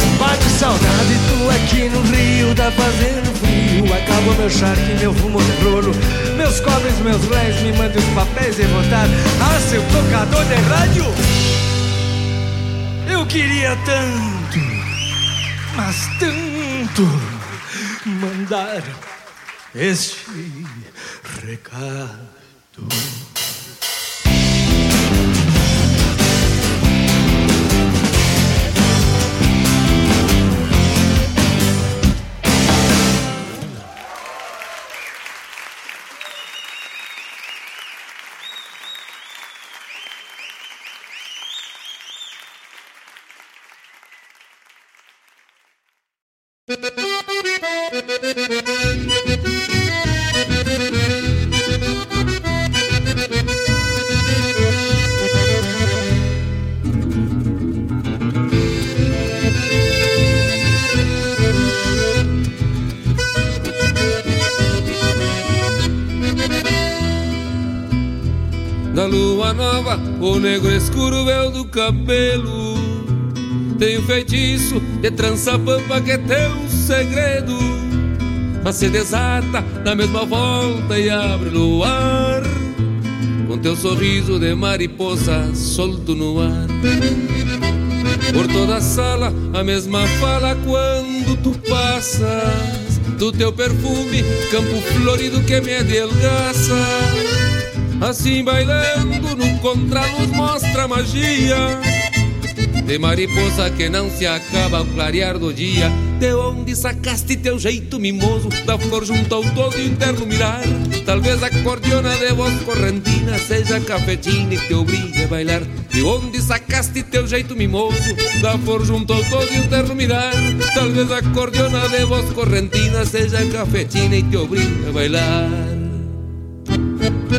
Compadre, saudade, tô aqui no Rio, tá fazendo frio. Acabou meu charque, meu fumo de rolo. Meus cobres, meus réis, me mande os papéis e votar. Ah, seu tocador de rádio! Eu queria tanto, mas tanto, mandar este recado. Cabelo. Tem feitiço de trança pampa que é teu segredo. Mas se desata na mesma volta e abre no ar. Com teu sorriso de mariposa solto no ar. Por toda a sala, a mesma fala quando tu passas. Do teu perfume, campo florido que me adelgaça. Assim bailando num contraluz mostra magia. De mariposa que não se acaba ao clarear do dia. De onde sacaste teu jeito mimoso? Da flor junto ao todo interno mirar. Talvez a cordiona de voz correntina Seja cafetina e te obrigue a bailar. De onde sacaste teu jeito mimoso? Da flor junto ao todo interno mirar. Talvez a cordiona de voz correntina Seja cafetina e te obrigue a bailar por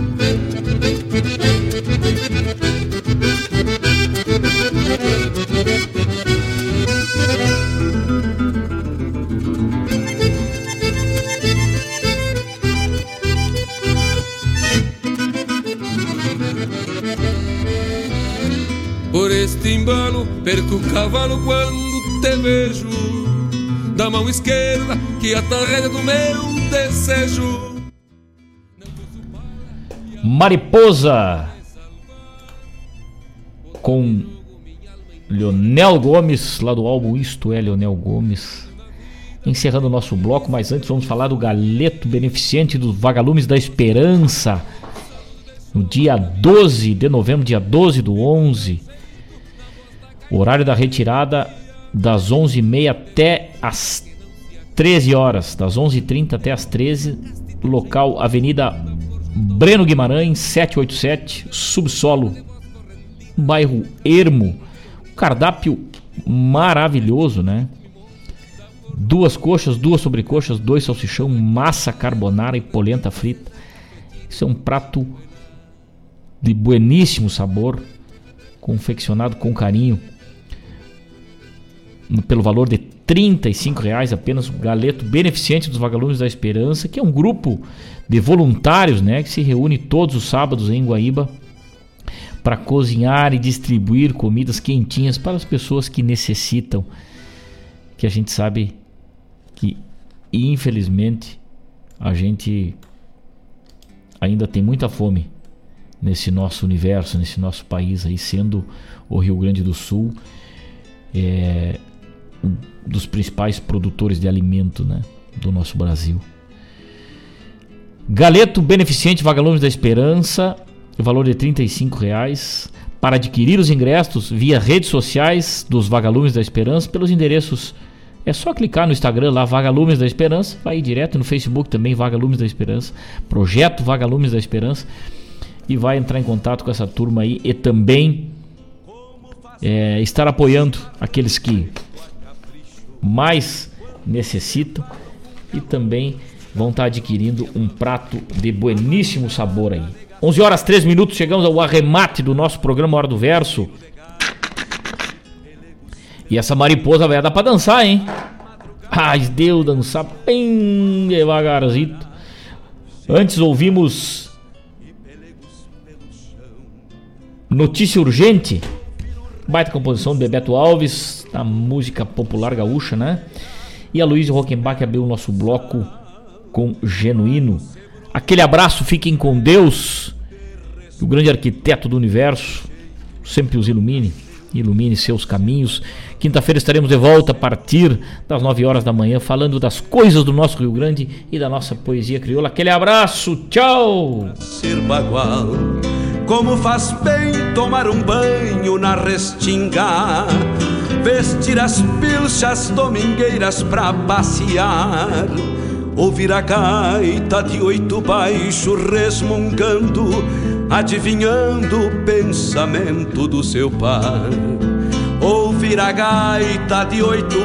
este embalo perco o cavalo quando te vejo. Da mão esquerda que atarrega do meu desejo. Mariposa com Leonel Gomes, lá do álbum Isto é Leonel Gomes. Encerrando o nosso bloco, mas antes vamos falar do galeto beneficente dos Vagalumes da Esperança. No dia 12 de novembro, dia 12 do 11. Horário da retirada das 11h30 até as 13 horas. Das 11h30 até as 13 Local Avenida Breno Guimarães, 787, subsolo, bairro Ermo. cardápio maravilhoso, né? Duas coxas, duas sobrecoxas, dois salsichão, massa carbonara e polenta frita. Isso é um prato de bueníssimo sabor, confeccionado com carinho, pelo valor de R$ reais apenas o galeto beneficente dos Vagalumes da Esperança, que é um grupo de voluntários, né, que se reúne todos os sábados em Guaíba para cozinhar e distribuir comidas quentinhas para as pessoas que necessitam, que a gente sabe que infelizmente a gente ainda tem muita fome nesse nosso universo, nesse nosso país aí, sendo o Rio Grande do Sul é, dos principais produtores de alimento né, do nosso Brasil. Galeto Beneficente Vagalumes da Esperança, valor de R$ reais para adquirir os ingressos via redes sociais dos Vagalumes da Esperança pelos endereços é só clicar no Instagram lá Vagalumes da Esperança, vai ir direto no Facebook também Vagalumes da Esperança, projeto Vagalumes da Esperança e vai entrar em contato com essa turma aí e também é, estar apoiando aqueles que mais necessitam e também vão estar adquirindo um prato de bueníssimo sabor aí. 11 horas 3 minutos, chegamos ao arremate do nosso programa Hora do Verso. E essa mariposa vai dar pra dançar, hein? Ai, Deus, dançar bem devagarzinho. Antes ouvimos Notícia Urgente. Baita composição de Bebeto Alves, da música popular gaúcha, né? E a Luiz Rockenbach abriu o nosso bloco com Genuíno. Aquele abraço, fiquem com Deus, o grande arquiteto do universo, sempre os ilumine, ilumine seus caminhos. Quinta-feira estaremos de volta a partir das 9 horas da manhã, falando das coisas do nosso Rio Grande e da nossa poesia crioula. Aquele abraço, tchau! Como faz bem tomar um banho na restinga, vestir as pilchas domingueiras pra passear ouvir a gaita de oito baixo resmungando, adivinhando o pensamento do seu par. Ouvir a gaita de oito